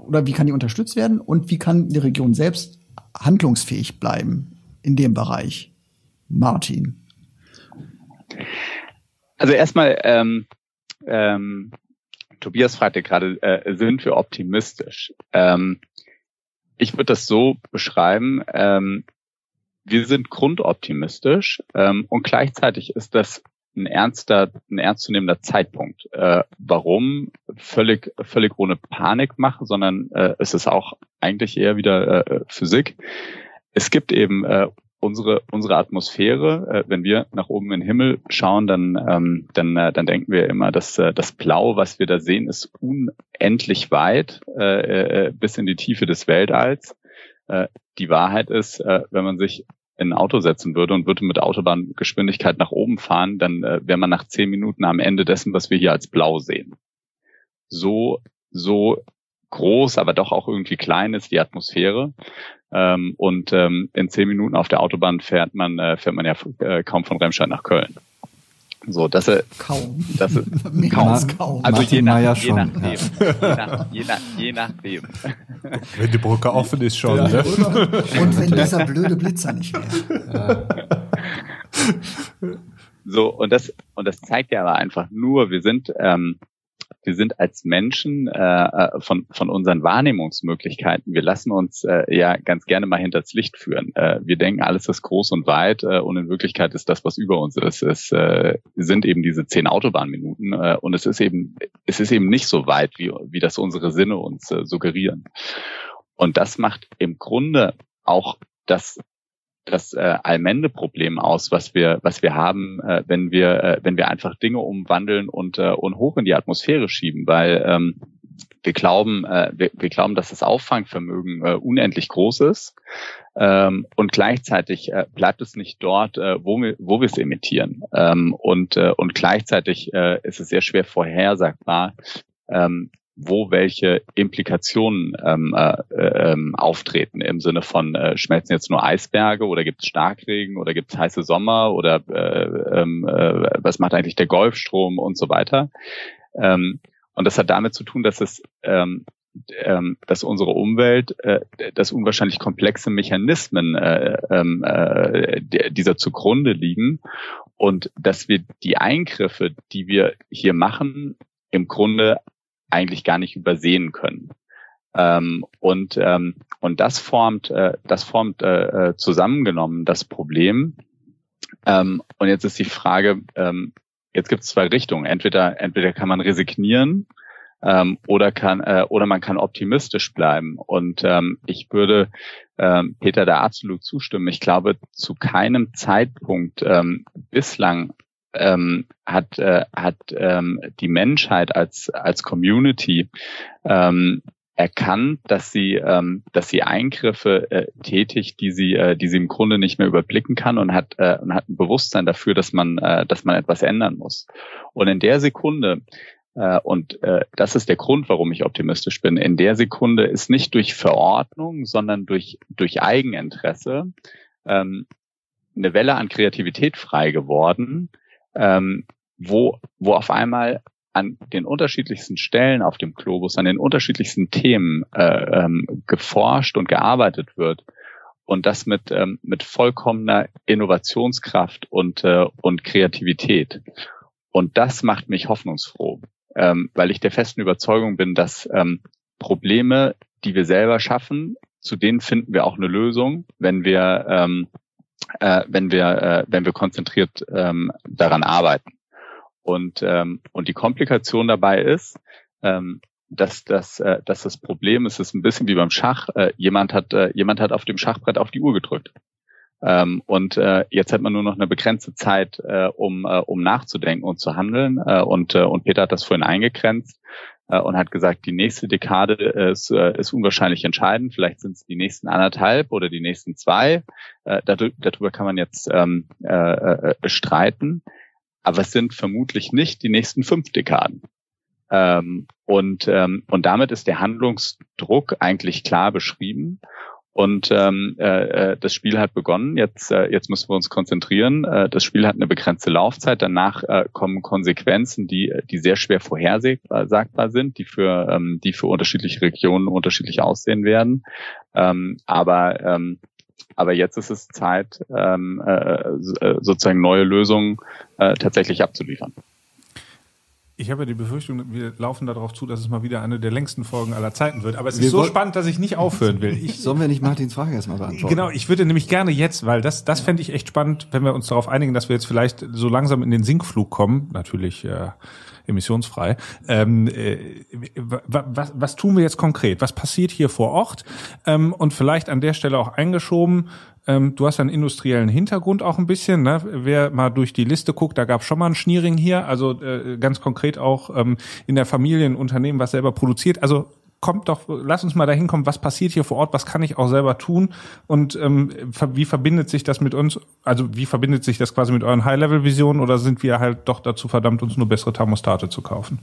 oder wie kann die unterstützt werden und wie kann die Region selbst handlungsfähig bleiben in dem Bereich? Martin. Also erstmal ähm, ähm, Tobias fragte gerade, äh, sind wir optimistisch? Ähm, ich würde das so beschreiben, ähm, wir sind grundoptimistisch ähm, und gleichzeitig ist das ein ernster, ein ernstzunehmender Zeitpunkt. Äh, warum? Völlig, völlig ohne Panik machen, sondern äh, es ist auch eigentlich eher wieder äh, Physik. Es gibt eben äh, unsere unsere Atmosphäre, äh, wenn wir nach oben in den Himmel schauen, dann ähm, dann äh, dann denken wir immer, dass äh, das Blau, was wir da sehen, ist unendlich weit äh, äh, bis in die Tiefe des Weltalls. Äh, die Wahrheit ist, äh, wenn man sich in ein Auto setzen würde und würde mit Autobahngeschwindigkeit nach oben fahren, dann äh, wäre man nach zehn Minuten am Ende dessen, was wir hier als Blau sehen. So so groß, aber doch auch irgendwie klein ist die Atmosphäre. Ähm, und ähm, in zehn Minuten auf der Autobahn fährt man, äh, fährt man ja äh, kaum von Remscheid nach Köln. So, dass er kaum. Das ist, kaum. kaum. Also je, nach, je, schon, nachdem, ja. je, nach, je, nach, je nachdem. Wenn die Brücke offen ist schon. Ja, ne? Und wenn dieser blöde Blitzer nicht wäre. So, und das, und das zeigt ja aber einfach nur, wir sind, ähm, wir sind als Menschen äh, äh, von, von unseren Wahrnehmungsmöglichkeiten, wir lassen uns äh, ja ganz gerne mal hinters Licht führen. Äh, wir denken, alles ist groß und weit äh, und in Wirklichkeit ist das, was über uns ist, es äh, sind eben diese zehn Autobahnminuten äh, und es ist eben, es ist eben nicht so weit, wie, wie das unsere Sinne uns äh, suggerieren. Und das macht im Grunde auch das das äh, Allmende-Problem aus, was wir, was wir haben, äh, wenn wir, äh, wenn wir einfach Dinge umwandeln und, äh, und hoch in die Atmosphäre schieben, weil ähm, wir glauben, äh, wir, wir glauben, dass das Auffangvermögen äh, unendlich groß ist. Ähm, und gleichzeitig äh, bleibt es nicht dort, äh, wo wir, wo wir es emittieren. Ähm, und äh, und gleichzeitig äh, ist es sehr schwer vorhersagbar, ähm, wo welche Implikationen ähm, äh, ähm, auftreten im Sinne von äh, schmelzen jetzt nur Eisberge oder gibt es Starkregen oder gibt es heiße Sommer oder äh, ähm, äh, was macht eigentlich der Golfstrom und so weiter. Ähm, und das hat damit zu tun, dass es ähm, ähm, dass unsere Umwelt, äh, dass unwahrscheinlich komplexe Mechanismen äh, ähm, äh, dieser zugrunde liegen und dass wir die Eingriffe, die wir hier machen, im Grunde eigentlich gar nicht übersehen können. Ähm, und, ähm, und das formt, äh, das formt äh, äh, zusammengenommen das Problem. Ähm, und jetzt ist die Frage, ähm, jetzt gibt es zwei Richtungen. Entweder, entweder kann man resignieren ähm, oder kann äh, oder man kann optimistisch bleiben. Und ähm, ich würde ähm, Peter da absolut zustimmen. Ich glaube, zu keinem Zeitpunkt ähm, bislang ähm, hat äh, hat ähm, die Menschheit als als Community ähm, erkannt, dass sie, ähm, dass sie Eingriffe äh, tätigt, die sie, äh, die sie im Grunde nicht mehr überblicken kann und hat, äh, und hat ein Bewusstsein dafür, dass man, äh, dass man etwas ändern muss. Und in der Sekunde, äh, und äh, das ist der Grund, warum ich optimistisch bin, in der Sekunde ist nicht durch Verordnung, sondern durch, durch Eigeninteresse ähm, eine Welle an Kreativität frei geworden, ähm, wo, wo auf einmal an den unterschiedlichsten Stellen auf dem Globus, an den unterschiedlichsten Themen äh, ähm, geforscht und gearbeitet wird. Und das mit ähm, mit vollkommener Innovationskraft und äh, und Kreativität. Und das macht mich hoffnungsfroh, ähm, weil ich der festen Überzeugung bin, dass ähm, Probleme, die wir selber schaffen, zu denen finden wir auch eine Lösung, wenn wir ähm, äh, wenn wir äh, wenn wir konzentriert ähm, daran arbeiten. Und, ähm, und die Komplikation dabei ist, ähm, dass, dass, äh, dass das Problem ist, ist ein bisschen wie beim Schach. Äh, jemand, hat, äh, jemand hat auf dem Schachbrett auf die Uhr gedrückt. Ähm, und äh, jetzt hat man nur noch eine begrenzte Zeit, äh, um, äh, um nachzudenken und zu handeln. Äh, und, äh, und Peter hat das vorhin eingegrenzt und hat gesagt, die nächste Dekade ist, äh, ist unwahrscheinlich entscheidend. Vielleicht sind es die nächsten anderthalb oder die nächsten zwei. Äh, darüber, kann man jetzt ähm, äh, äh, streiten aber es sind vermutlich nicht die nächsten fünf Dekaden. Ähm, und, ähm, und damit ist der Handlungsdruck eigentlich klar beschrieben. Und ähm, äh, äh, das Spiel hat begonnen. Jetzt, äh, jetzt müssen wir uns konzentrieren. Äh, das Spiel hat eine begrenzte Laufzeit. Danach äh, kommen Konsequenzen, die, die sehr schwer vorhersagbar sind, die für, ähm, die für unterschiedliche Regionen unterschiedlich aussehen werden. Ähm, aber ähm, aber jetzt ist es Zeit, ähm, äh, äh, sozusagen neue Lösungen äh, tatsächlich abzuliefern. Ich habe ja die Befürchtung, wir laufen darauf zu, dass es mal wieder eine der längsten Folgen aller Zeiten wird. Aber es wir ist so spannend, dass ich nicht aufhören will. Ich, Sollen wir nicht Martins Frage erstmal beantworten? Genau, ich würde nämlich gerne jetzt, weil das, das fände ich echt spannend, wenn wir uns darauf einigen, dass wir jetzt vielleicht so langsam in den Sinkflug kommen. Natürlich äh, emissionsfrei. Ähm, äh, was, was tun wir jetzt konkret? Was passiert hier vor Ort? Ähm, und vielleicht an der Stelle auch eingeschoben, ähm, du hast einen industriellen Hintergrund auch ein bisschen. Ne? Wer mal durch die Liste guckt, da gab es schon mal ein Schniering hier, also äh, ganz konkret auch ähm, in der Familie ein Unternehmen, was selber produziert. Also kommt doch, lass uns mal dahin kommen, was passiert hier vor Ort, was kann ich auch selber tun? Und ähm, wie verbindet sich das mit uns, also wie verbindet sich das quasi mit euren High-Level-Visionen oder sind wir halt doch dazu verdammt, uns nur bessere Thermostate zu kaufen?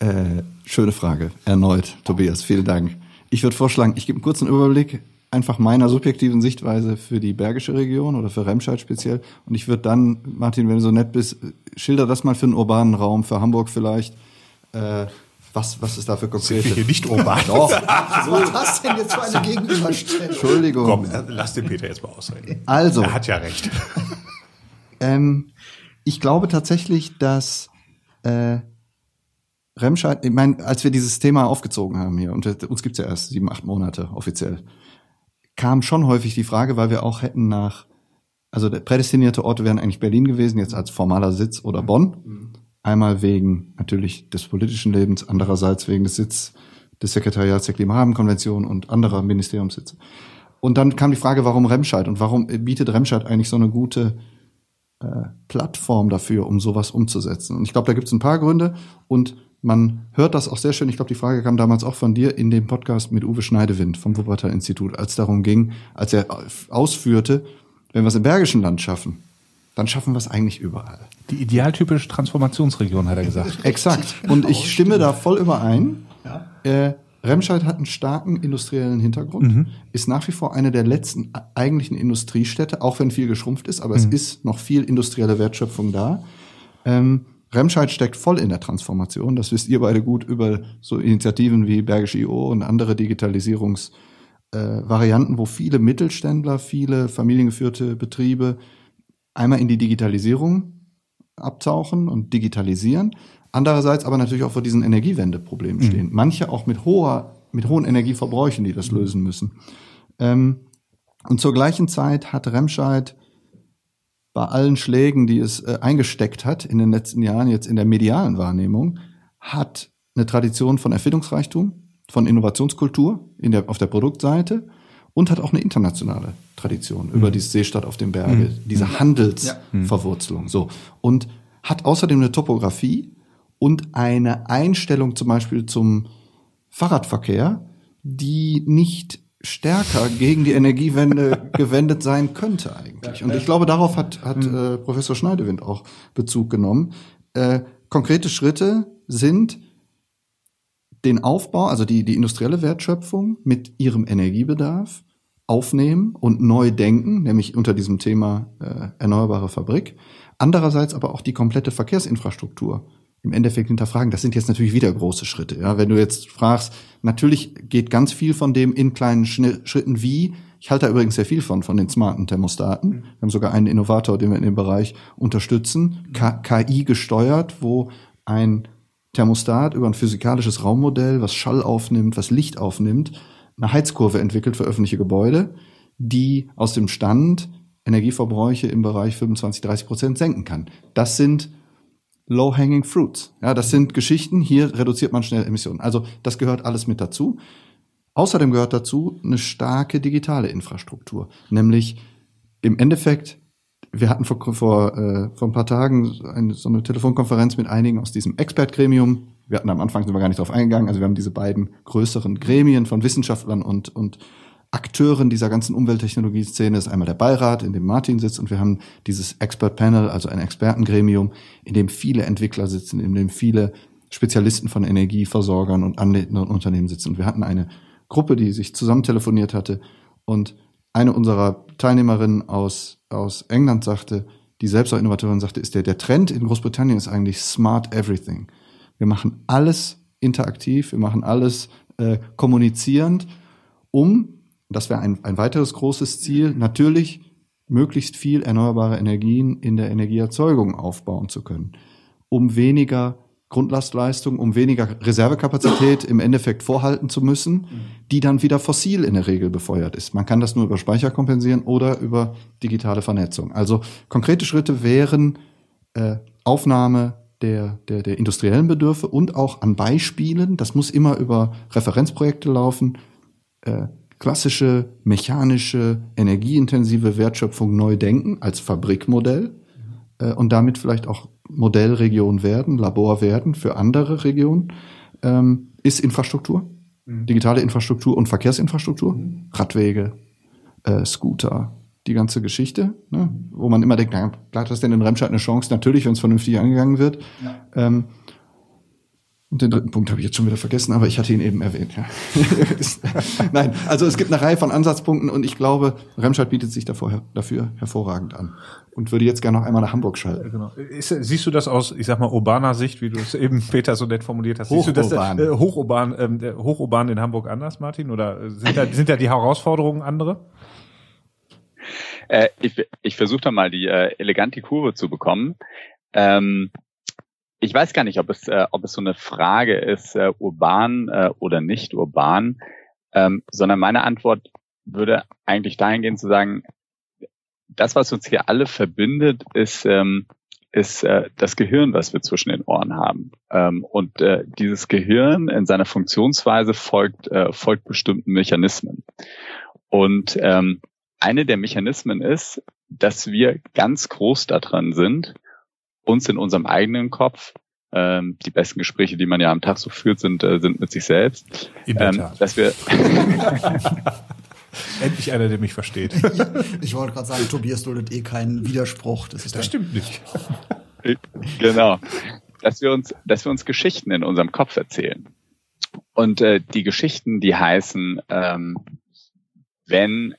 Äh, schöne Frage, erneut, Tobias, vielen Dank. Ich würde vorschlagen, ich gebe einen kurzen Überblick einfach meiner subjektiven Sichtweise für die Bergische Region oder für Remscheid speziell. Und ich würde dann, Martin, wenn du so nett bist, schilder das mal für den urbanen Raum, für Hamburg vielleicht, äh, was, was ist da für konkrete? Sind hier nicht urban? Doch. Was hast denn jetzt für eine Gegenüberstellung? Entschuldigung. Komm, lass den Peter jetzt mal ausreden. Also. Er hat ja recht. ähm, ich glaube tatsächlich, dass äh, Remscheid, ich meine, als wir dieses Thema aufgezogen haben hier, und uns gibt's ja erst sieben, acht Monate offiziell, kam schon häufig die Frage, weil wir auch hätten nach, also der prädestinierte Ort wären eigentlich Berlin gewesen, jetzt als formaler Sitz oder Bonn. Mhm. Einmal wegen natürlich des politischen Lebens, andererseits wegen des Sitz des Sekretariats der Klimarahmenkonvention und anderer Ministeriumssitze. Und dann kam die Frage, warum Remscheid und warum bietet Remscheid eigentlich so eine gute äh, Plattform dafür, um sowas umzusetzen? Und ich glaube, da gibt es ein paar Gründe und man hört das auch sehr schön. Ich glaube, die Frage kam damals auch von dir in dem Podcast mit Uwe Schneidewind vom Wuppertal Institut, als darum ging, als er ausführte, wenn wir es im Bergischen Land schaffen, dann schaffen wir es eigentlich überall. Die idealtypische Transformationsregion, hat er gesagt. Exakt. Und ich stimme da voll überein. Ja. Äh, Remscheid hat einen starken industriellen Hintergrund, mhm. ist nach wie vor eine der letzten eigentlichen Industriestädte, auch wenn viel geschrumpft ist, aber mhm. es ist noch viel industrielle Wertschöpfung da. Ähm, Remscheid steckt voll in der Transformation. Das wisst ihr beide gut über so Initiativen wie Bergische IO und andere Digitalisierungsvarianten, äh, wo viele Mittelständler, viele familiengeführte Betriebe einmal in die Digitalisierung abtauchen und digitalisieren, andererseits aber natürlich auch vor diesen Energiewendeproblemen mhm. stehen. Manche auch mit hoher mit hohen Energieverbräuchen, die das lösen müssen. Ähm, und zur gleichen Zeit hat Remscheid bei allen Schlägen, die es äh, eingesteckt hat in den letzten Jahren, jetzt in der medialen Wahrnehmung, hat eine Tradition von Erfindungsreichtum, von Innovationskultur in der, auf der Produktseite und hat auch eine internationale Tradition mhm. über die Seestadt auf dem Berge, mhm. diese Handelsverwurzelung. So. Und hat außerdem eine Topografie und eine Einstellung zum Beispiel zum Fahrradverkehr, die nicht stärker gegen die Energiewende gewendet sein könnte eigentlich. Und ich glaube, darauf hat, hat mhm. äh, Professor Schneidewind auch Bezug genommen. Äh, konkrete Schritte sind den Aufbau, also die, die industrielle Wertschöpfung mit ihrem Energiebedarf aufnehmen und neu denken, nämlich unter diesem Thema äh, erneuerbare Fabrik. Andererseits aber auch die komplette Verkehrsinfrastruktur im Endeffekt hinterfragen. Das sind jetzt natürlich wieder große Schritte. Ja, wenn du jetzt fragst, natürlich geht ganz viel von dem in kleinen Schritten wie. Ich halte da übrigens sehr viel von, von den smarten Thermostaten. Mhm. Wir haben sogar einen Innovator, den wir in dem Bereich unterstützen, KI gesteuert, wo ein Thermostat über ein physikalisches Raummodell, was Schall aufnimmt, was Licht aufnimmt, eine Heizkurve entwickelt für öffentliche Gebäude, die aus dem Stand Energieverbräuche im Bereich 25, 30 Prozent senken kann. Das sind low-hanging fruits. Ja, das sind Geschichten, hier reduziert man schnell Emissionen. Also das gehört alles mit dazu. Außerdem gehört dazu eine starke digitale Infrastruktur, nämlich im Endeffekt, wir hatten vor, vor, äh, vor ein paar Tagen eine, so eine Telefonkonferenz mit einigen aus diesem Expert-Gremium. Wir hatten am Anfang sind wir gar nicht drauf eingegangen. Also wir haben diese beiden größeren Gremien von Wissenschaftlern und, und Akteuren dieser ganzen Umwelttechnologie-Szene ist einmal der Beirat, in dem Martin sitzt, und wir haben dieses Expert Panel, also ein Expertengremium, in dem viele Entwickler sitzen, in dem viele Spezialisten von Energieversorgern und anderen Unternehmen sitzen. Und wir hatten eine Gruppe, die sich zusammen telefoniert hatte und eine unserer Teilnehmerinnen aus, aus England sagte, die selbst auch Innovatorin sagte, ist der, der Trend in Großbritannien ist eigentlich smart everything. Wir machen alles interaktiv, wir machen alles äh, kommunizierend, um das wäre ein, ein weiteres großes Ziel, natürlich möglichst viel erneuerbare Energien in der Energieerzeugung aufbauen zu können, um weniger Grundlastleistung, um weniger Reservekapazität im Endeffekt vorhalten zu müssen, die dann wieder fossil in der Regel befeuert ist. Man kann das nur über Speicher kompensieren oder über digitale Vernetzung. Also konkrete Schritte wären äh, Aufnahme der, der, der industriellen Bedürfe und auch an Beispielen, das muss immer über Referenzprojekte laufen, äh, klassische mechanische, energieintensive Wertschöpfung neu denken als Fabrikmodell äh, und damit vielleicht auch Modellregion werden, Labor werden für andere Regionen, ähm, ist Infrastruktur, mhm. digitale Infrastruktur und Verkehrsinfrastruktur, mhm. Radwege, äh, Scooter, die ganze Geschichte, ne? wo man immer denkt, na, klar hat das denn in Remscheid eine Chance, natürlich, wenn es vernünftig angegangen wird. Ja. Ähm, und den dritten Punkt habe ich jetzt schon wieder vergessen, aber ich hatte ihn eben erwähnt. Ja. Nein, also es gibt eine Reihe von Ansatzpunkten und ich glaube, Remscheid bietet sich davor, dafür hervorragend an. Und würde jetzt gerne noch einmal nach Hamburg schalten. Genau. Ist, siehst du das aus, ich sag mal, urbaner Sicht, wie du es eben Peter so nett formuliert hast? Siehst du das äh, hochurban, äh, hochurban in Hamburg anders, Martin? Oder sind da, sind da die Herausforderungen andere? Äh, ich ich versuche da mal die äh, elegant die Kurve zu bekommen. Ähm, ich weiß gar nicht, ob es, äh, ob es so eine Frage ist, äh, urban äh, oder nicht urban, ähm, sondern meine Antwort würde eigentlich dahingehend zu sagen, das, was uns hier alle verbindet, ist, ähm, ist äh, das Gehirn, was wir zwischen den Ohren haben. Ähm, und äh, dieses Gehirn in seiner Funktionsweise folgt, äh, folgt bestimmten Mechanismen. Und ähm, eine der Mechanismen ist, dass wir ganz groß daran sind, uns in unserem eigenen Kopf. Ähm, die besten Gespräche, die man ja am Tag so führt, sind, äh, sind mit sich selbst. In der ähm, Tat. Dass wir Endlich einer, der mich versteht. ich wollte gerade sagen, Tobias duldet eh keinen Widerspruch. Das, ist das stimmt nicht. genau. Dass wir uns, dass wir uns Geschichten in unserem Kopf erzählen. Und äh, die Geschichten, die heißen, ähm, wenn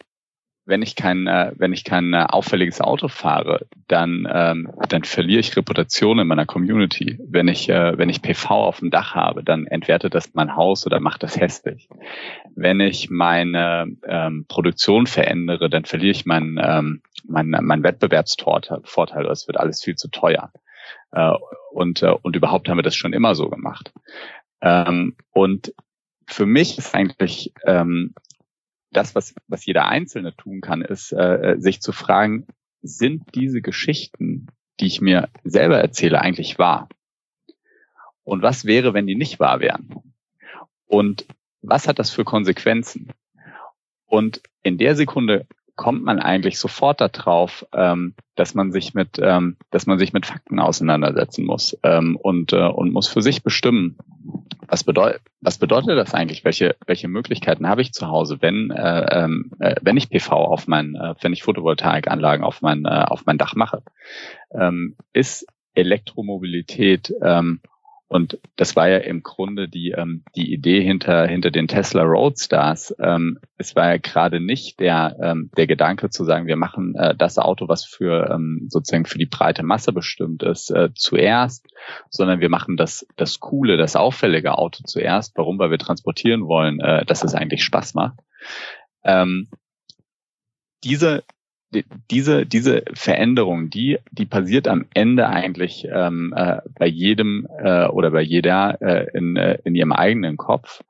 wenn ich kein, äh, wenn ich kein äh, auffälliges Auto fahre, dann, ähm, dann verliere ich Reputation in meiner Community. Wenn ich, äh, wenn ich PV auf dem Dach habe, dann entwertet das mein Haus oder macht das hässlich. Wenn ich meine ähm, Produktion verändere, dann verliere ich meinen ähm, mein, mein Wettbewerbsvorteil. Es wird alles viel zu teuer. Äh, und, äh, und überhaupt haben wir das schon immer so gemacht. Ähm, und für mich ist eigentlich ähm, das, was, was jeder Einzelne tun kann, ist, äh, sich zu fragen, sind diese Geschichten, die ich mir selber erzähle, eigentlich wahr? Und was wäre, wenn die nicht wahr wären? Und was hat das für Konsequenzen? Und in der Sekunde kommt man eigentlich sofort darauf, ähm, dass man sich mit, ähm, dass man sich mit Fakten auseinandersetzen muss ähm, und äh, und muss für sich bestimmen, was bedeutet, was bedeutet das eigentlich? Welche welche Möglichkeiten habe ich zu Hause, wenn äh, ähm, äh, wenn ich PV auf mein, äh, wenn ich Photovoltaikanlagen auf mein äh, auf mein Dach mache? Ähm, ist Elektromobilität ähm, und das war ja im Grunde die, ähm, die Idee hinter, hinter den Tesla Roadstars. Ähm, es war ja gerade nicht der, ähm, der Gedanke zu sagen, wir machen äh, das Auto, was für ähm, sozusagen für die breite Masse bestimmt ist, äh, zuerst, sondern wir machen das, das coole, das auffällige Auto zuerst. Warum? Weil wir transportieren wollen, äh, dass es eigentlich Spaß macht. Ähm, diese, diese, diese Veränderung, die, die passiert am Ende eigentlich ähm, äh, bei jedem äh, oder bei jeder äh, in, äh, in ihrem eigenen Kopf.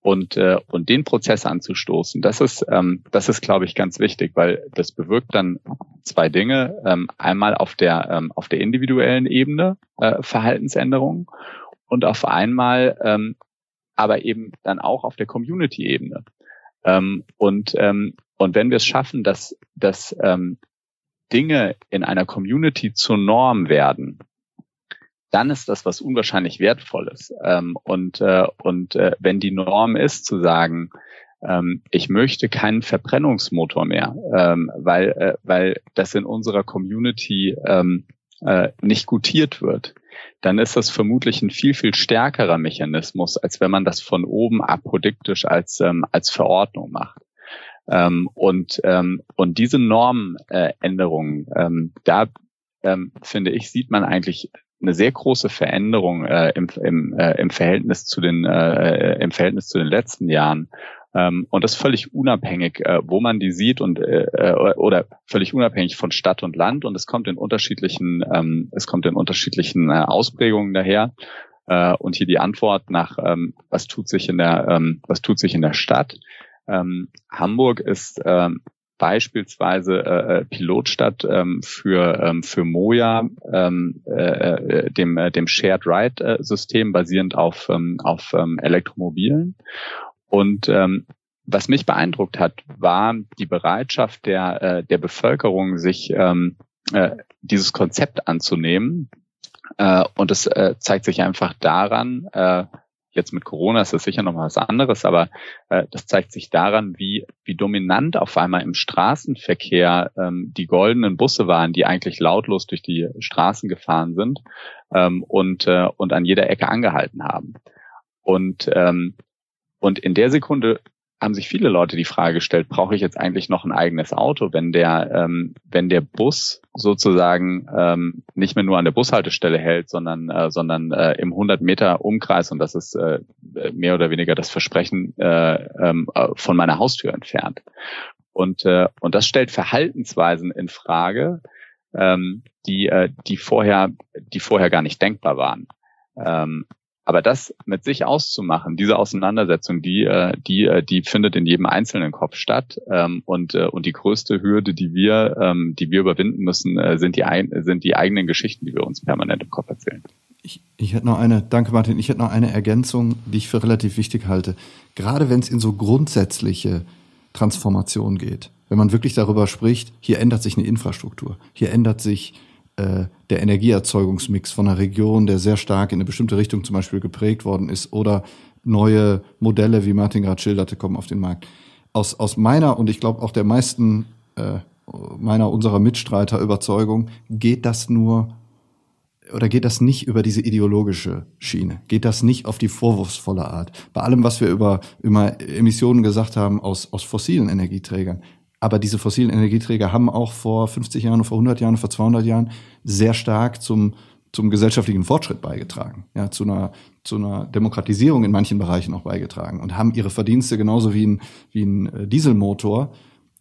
Und, äh, und den Prozess anzustoßen, das ist, ähm, das ist, glaube ich, ganz wichtig, weil das bewirkt dann zwei Dinge. Ähm, einmal auf der, ähm, auf der individuellen Ebene äh, Verhaltensänderungen und auf einmal ähm, aber eben dann auch auf der Community-Ebene. Ähm, und ähm, und wenn wir es schaffen, dass, dass ähm, Dinge in einer Community zur Norm werden, dann ist das was unwahrscheinlich Wertvolles. Ähm, und äh, und äh, wenn die Norm ist, zu sagen, ähm, ich möchte keinen Verbrennungsmotor mehr, ähm, weil, äh, weil das in unserer Community ähm, äh, nicht gutiert wird, dann ist das vermutlich ein viel, viel stärkerer Mechanismus, als wenn man das von oben apodiktisch als, ähm, als Verordnung macht. Ähm, und, ähm, und diese Normänderungen, äh, ähm, da ähm, finde ich, sieht man eigentlich eine sehr große Veränderung äh, im, im, äh, im Verhältnis zu den äh, im Verhältnis zu den letzten Jahren. Ähm, und das völlig unabhängig, äh, wo man die sieht und äh, äh, oder völlig unabhängig von Stadt und Land. Und es kommt in unterschiedlichen ähm, es kommt in unterschiedlichen äh, Ausprägungen daher. Äh, und hier die Antwort nach ähm, was tut sich in der ähm, was tut sich in der Stadt ähm, Hamburg ist ähm, beispielsweise äh, äh, Pilotstadt ähm, für ähm, für Moja, ähm, äh, äh dem äh, dem Shared Ride äh, System basierend auf ähm, auf ähm, Elektromobilen und ähm, was mich beeindruckt hat, war die Bereitschaft der äh, der Bevölkerung, sich ähm, äh, dieses Konzept anzunehmen. Äh, und es äh, zeigt sich einfach daran, äh, Jetzt mit Corona ist das sicher noch mal was anderes, aber äh, das zeigt sich daran, wie, wie dominant auf einmal im Straßenverkehr ähm, die goldenen Busse waren, die eigentlich lautlos durch die Straßen gefahren sind ähm, und, äh, und an jeder Ecke angehalten haben. Und, ähm, und in der Sekunde haben sich viele Leute die Frage gestellt, brauche ich jetzt eigentlich noch ein eigenes Auto, wenn der, ähm, wenn der Bus sozusagen ähm, nicht mehr nur an der Bushaltestelle hält, sondern, äh, sondern äh, im 100 Meter Umkreis und das ist äh, mehr oder weniger das Versprechen äh, ähm, äh, von meiner Haustür entfernt. Und, äh, und das stellt Verhaltensweisen in Frage, ähm, die, äh, die vorher, die vorher gar nicht denkbar waren. Ähm, aber das mit sich auszumachen, diese Auseinandersetzung, die, äh, die, äh, die findet in jedem einzelnen Kopf statt. Ähm, und, äh, und die größte Hürde, die wir, ähm, die wir überwinden müssen, sind die, sind die eigenen Geschichten, die wir uns permanent im Kopf erzählen. Ich, ich hätte noch eine, danke Martin, ich hätte noch eine Ergänzung, die ich für relativ wichtig halte. Gerade wenn es in so grundsätzliche Transformation geht, wenn man wirklich darüber spricht, hier ändert sich eine Infrastruktur, hier ändert sich äh, der Energieerzeugungsmix von einer Region, der sehr stark in eine bestimmte Richtung zum Beispiel geprägt worden ist, oder neue Modelle, wie Martin gerade schilderte, kommen auf den Markt. Aus, aus meiner und ich glaube auch der meisten äh, meiner unserer Mitstreiter Überzeugung geht das nur oder geht das nicht über diese ideologische Schiene? Geht das nicht auf die vorwurfsvolle Art? Bei allem, was wir über, über Emissionen gesagt haben aus, aus fossilen Energieträgern, aber diese fossilen Energieträger haben auch vor 50 Jahren, vor 100 Jahren, vor 200 Jahren sehr stark zum, zum gesellschaftlichen Fortschritt beigetragen, ja, zu einer, zu einer Demokratisierung in manchen Bereichen auch beigetragen und haben ihre Verdienste genauso wie ein, wie ein äh, Dieselmotor,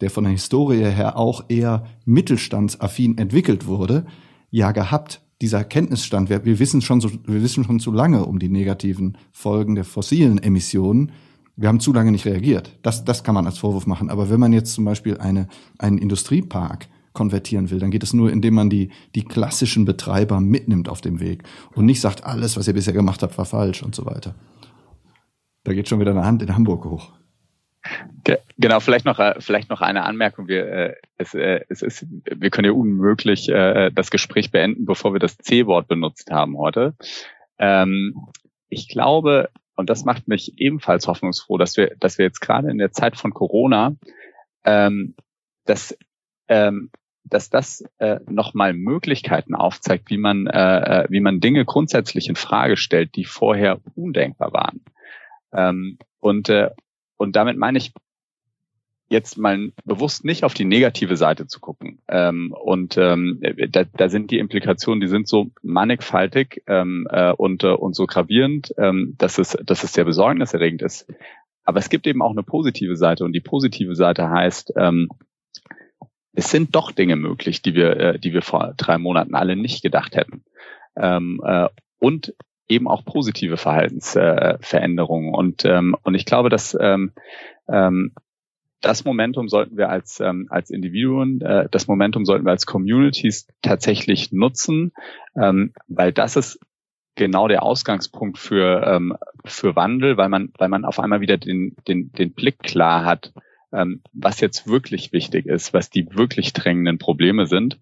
der von der Historie her auch eher mittelstandsaffin entwickelt wurde, ja gehabt. Dieser Kenntnisstand, wir, wir wissen schon so, wir wissen schon zu lange um die negativen Folgen der fossilen Emissionen wir haben zu lange nicht reagiert. Das, das kann man als Vorwurf machen. Aber wenn man jetzt zum Beispiel eine, einen Industriepark konvertieren will, dann geht es nur, indem man die, die klassischen Betreiber mitnimmt auf dem Weg und nicht sagt, alles, was ihr bisher gemacht habt, war falsch und so weiter. Da geht schon wieder eine Hand in Hamburg hoch. Genau, vielleicht noch, äh, vielleicht noch eine Anmerkung. Wir, äh, es, äh, es ist, wir können ja unmöglich äh, das Gespräch beenden, bevor wir das C-Wort benutzt haben heute. Ähm, ich glaube, und das macht mich ebenfalls hoffnungsfroh, dass wir, dass wir jetzt gerade in der Zeit von Corona, ähm, dass, ähm, dass das äh, nochmal Möglichkeiten aufzeigt, wie man, äh, äh, wie man Dinge grundsätzlich in Frage stellt, die vorher undenkbar waren. Ähm, und, äh, und damit meine ich jetzt mal bewusst nicht auf die negative Seite zu gucken. Ähm, und ähm, da, da sind die Implikationen, die sind so mannigfaltig ähm, äh, und, äh, und so gravierend, ähm, dass, es, dass es sehr besorgniserregend ist. Aber es gibt eben auch eine positive Seite und die positive Seite heißt, ähm, es sind doch Dinge möglich, die wir, äh, die wir vor drei Monaten alle nicht gedacht hätten. Ähm, äh, und eben auch positive Verhaltensveränderungen. Äh, und, ähm, und ich glaube, dass ähm, ähm, das Momentum sollten wir als, ähm, als Individuen, äh, das Momentum sollten wir als Communities tatsächlich nutzen, ähm, weil das ist genau der Ausgangspunkt für, ähm, für Wandel, weil man, weil man auf einmal wieder den, den, den Blick klar hat, ähm, was jetzt wirklich wichtig ist, was die wirklich drängenden Probleme sind.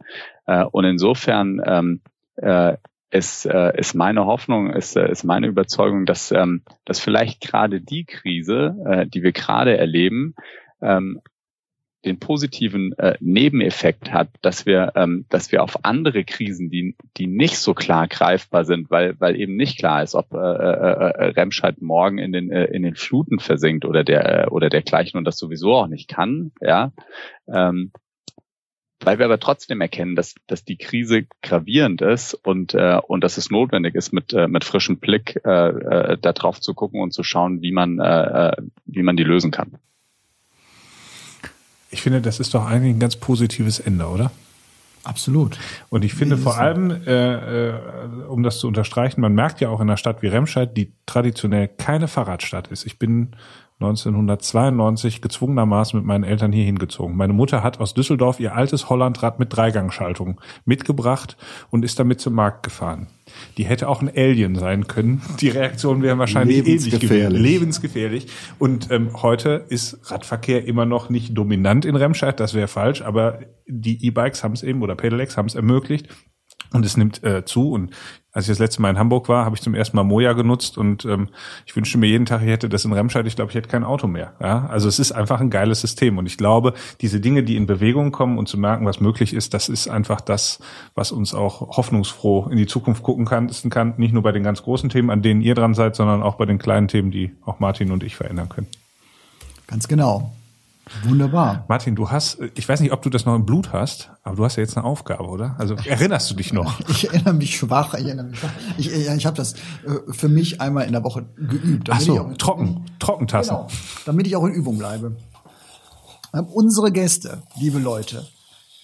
Äh, und insofern ähm, äh, ist, äh, ist meine Hoffnung, ist, äh, ist meine Überzeugung, dass, ähm, dass vielleicht gerade die Krise, äh, die wir gerade erleben, ähm, den positiven äh, Nebeneffekt hat, dass wir, ähm, dass wir auf andere Krisen, die, die nicht so klar greifbar sind, weil, weil eben nicht klar ist, ob äh, äh, äh Remscheid morgen in den, äh, in den Fluten versinkt oder der, äh, oder dergleichen und das sowieso auch nicht kann, ja, ähm, weil wir aber trotzdem erkennen, dass, dass die Krise gravierend ist und, äh, und dass es notwendig ist, mit, äh, mit frischem Blick äh, äh, da drauf zu gucken und zu schauen, wie man, äh, äh wie man die lösen kann. Ich finde, das ist doch eigentlich ein ganz positives Ende, oder? Absolut. Und ich finde vor allem, äh, äh, um das zu unterstreichen, man merkt ja auch in einer Stadt wie Remscheid, die traditionell keine Fahrradstadt ist. Ich bin 1992 gezwungenermaßen mit meinen Eltern hier hingezogen. Meine Mutter hat aus Düsseldorf ihr altes Hollandrad mit Dreigangschaltung mitgebracht und ist damit zum Markt gefahren. Die hätte auch ein Alien sein können. Die Reaktion wäre wahrscheinlich ähnlich gewesen. Lebensgefährlich. Und ähm, heute ist Radverkehr immer noch nicht dominant in Remscheid, das wäre falsch, aber die E-Bikes haben es eben oder Pedelecs haben es ermöglicht. Und es nimmt äh, zu. Und als ich das letzte Mal in Hamburg war, habe ich zum ersten Mal Moja genutzt und ähm, ich wünschte mir jeden Tag, ich hätte das in Remscheid. Ich glaube, ich hätte kein Auto mehr. Ja? Also es ist einfach ein geiles System und ich glaube, diese Dinge, die in Bewegung kommen und zu merken, was möglich ist, das ist einfach das, was uns auch hoffnungsfroh in die Zukunft gucken kann. kann nicht nur bei den ganz großen Themen, an denen ihr dran seid, sondern auch bei den kleinen Themen, die auch Martin und ich verändern können. Ganz genau. Wunderbar. Martin, du hast, ich weiß nicht, ob du das noch im Blut hast, aber du hast ja jetzt eine Aufgabe, oder? Also erinnerst du dich noch? Ich erinnere mich schwach. Ich erinnere mich schwach. Ich, ich, ich habe das äh, für mich einmal in der Woche geübt. Ach so, trocken, Trockentassen. Genau, damit ich auch in Übung bleibe. Ähm, unsere Gäste, liebe Leute,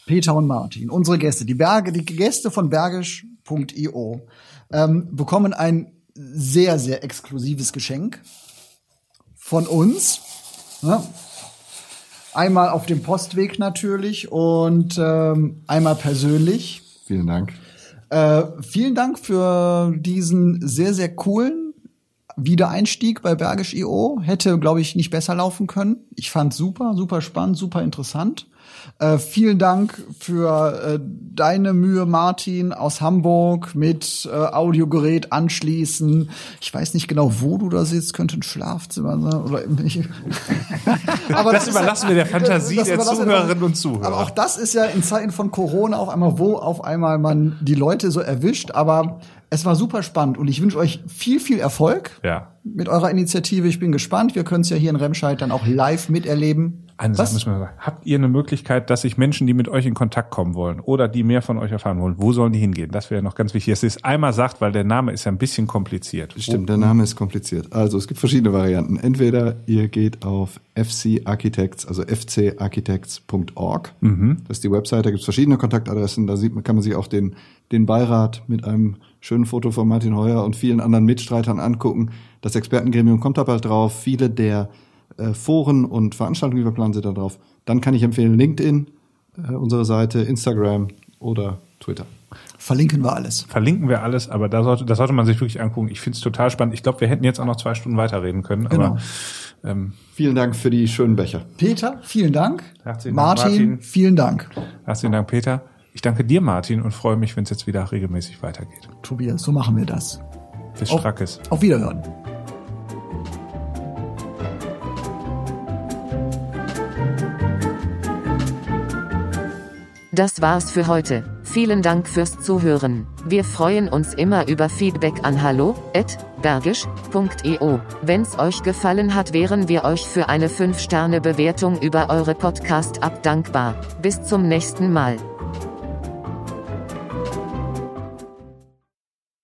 Peter und Martin, unsere Gäste, die Berge, die Gäste von bergisch.io, ähm, bekommen ein sehr, sehr exklusives Geschenk von uns. Ja, Einmal auf dem Postweg natürlich und ähm, einmal persönlich. Vielen Dank. Äh, vielen Dank für diesen sehr, sehr coolen Wiedereinstieg bei Bergisch.io. Hätte, glaube ich, nicht besser laufen können. Ich fand super, super spannend, super interessant. Äh, vielen Dank für äh, deine Mühe, Martin, aus Hamburg mit äh, Audiogerät anschließen. Ich weiß nicht genau, wo du da sitzt, könnte ein Schlafzimmer sein oder nicht. aber das, das überlassen wir der Fantasie der Zuhörerinnen und Zuhörer. Aber auch das ist ja in Zeiten von Corona auf einmal, wo auf einmal man die Leute so erwischt. Aber es war super spannend und ich wünsche euch viel, viel Erfolg ja. mit eurer Initiative. Ich bin gespannt. Wir können es ja hier in Remscheid dann auch live miterleben. Eine Was? Sache müssen wir sagen. Habt ihr eine Möglichkeit, dass sich Menschen, die mit euch in Kontakt kommen wollen oder die mehr von euch erfahren wollen, wo sollen die hingehen? Das wäre noch ganz wichtig, dass ihr es einmal sagt, weil der Name ist ja ein bisschen kompliziert. Stimmt, der Name ist kompliziert. Also es gibt verschiedene Varianten. Entweder ihr geht auf FC Architects, also fcarchitects.org. Das ist die Website, da gibt es verschiedene Kontaktadressen. Da sieht man, kann man sich auch den, den Beirat mit einem schönen Foto von Martin Heuer und vielen anderen Mitstreitern angucken. Das Expertengremium kommt da bald drauf. Viele der äh, Foren und Veranstaltungen, die wir planen, sind da drauf. Dann kann ich empfehlen LinkedIn, äh, unsere Seite, Instagram oder Twitter. Verlinken wir alles. Verlinken wir alles, aber da sollte, das sollte man sich wirklich angucken. Ich finde es total spannend. Ich glaube, wir hätten jetzt auch noch zwei Stunden weiterreden können, Genau. aber ähm, Vielen Dank für die schönen Becher. Peter, vielen Dank. Herzlichen Dank, Martin, Martin. vielen Dank. herzlichen Dank, Peter. Ich danke dir, Martin, und freue mich, wenn es jetzt wieder regelmäßig weitergeht. Tobias, so machen wir das. Bis Auf- Strackes. Auf Wiederhören. Das war's für heute. Vielen Dank fürs Zuhören. Wir freuen uns immer über Feedback an hallo@bergisch.io. Wenn's euch gefallen hat, wären wir euch für eine 5-Sterne-Bewertung über eure Podcast-App dankbar. Bis zum nächsten Mal.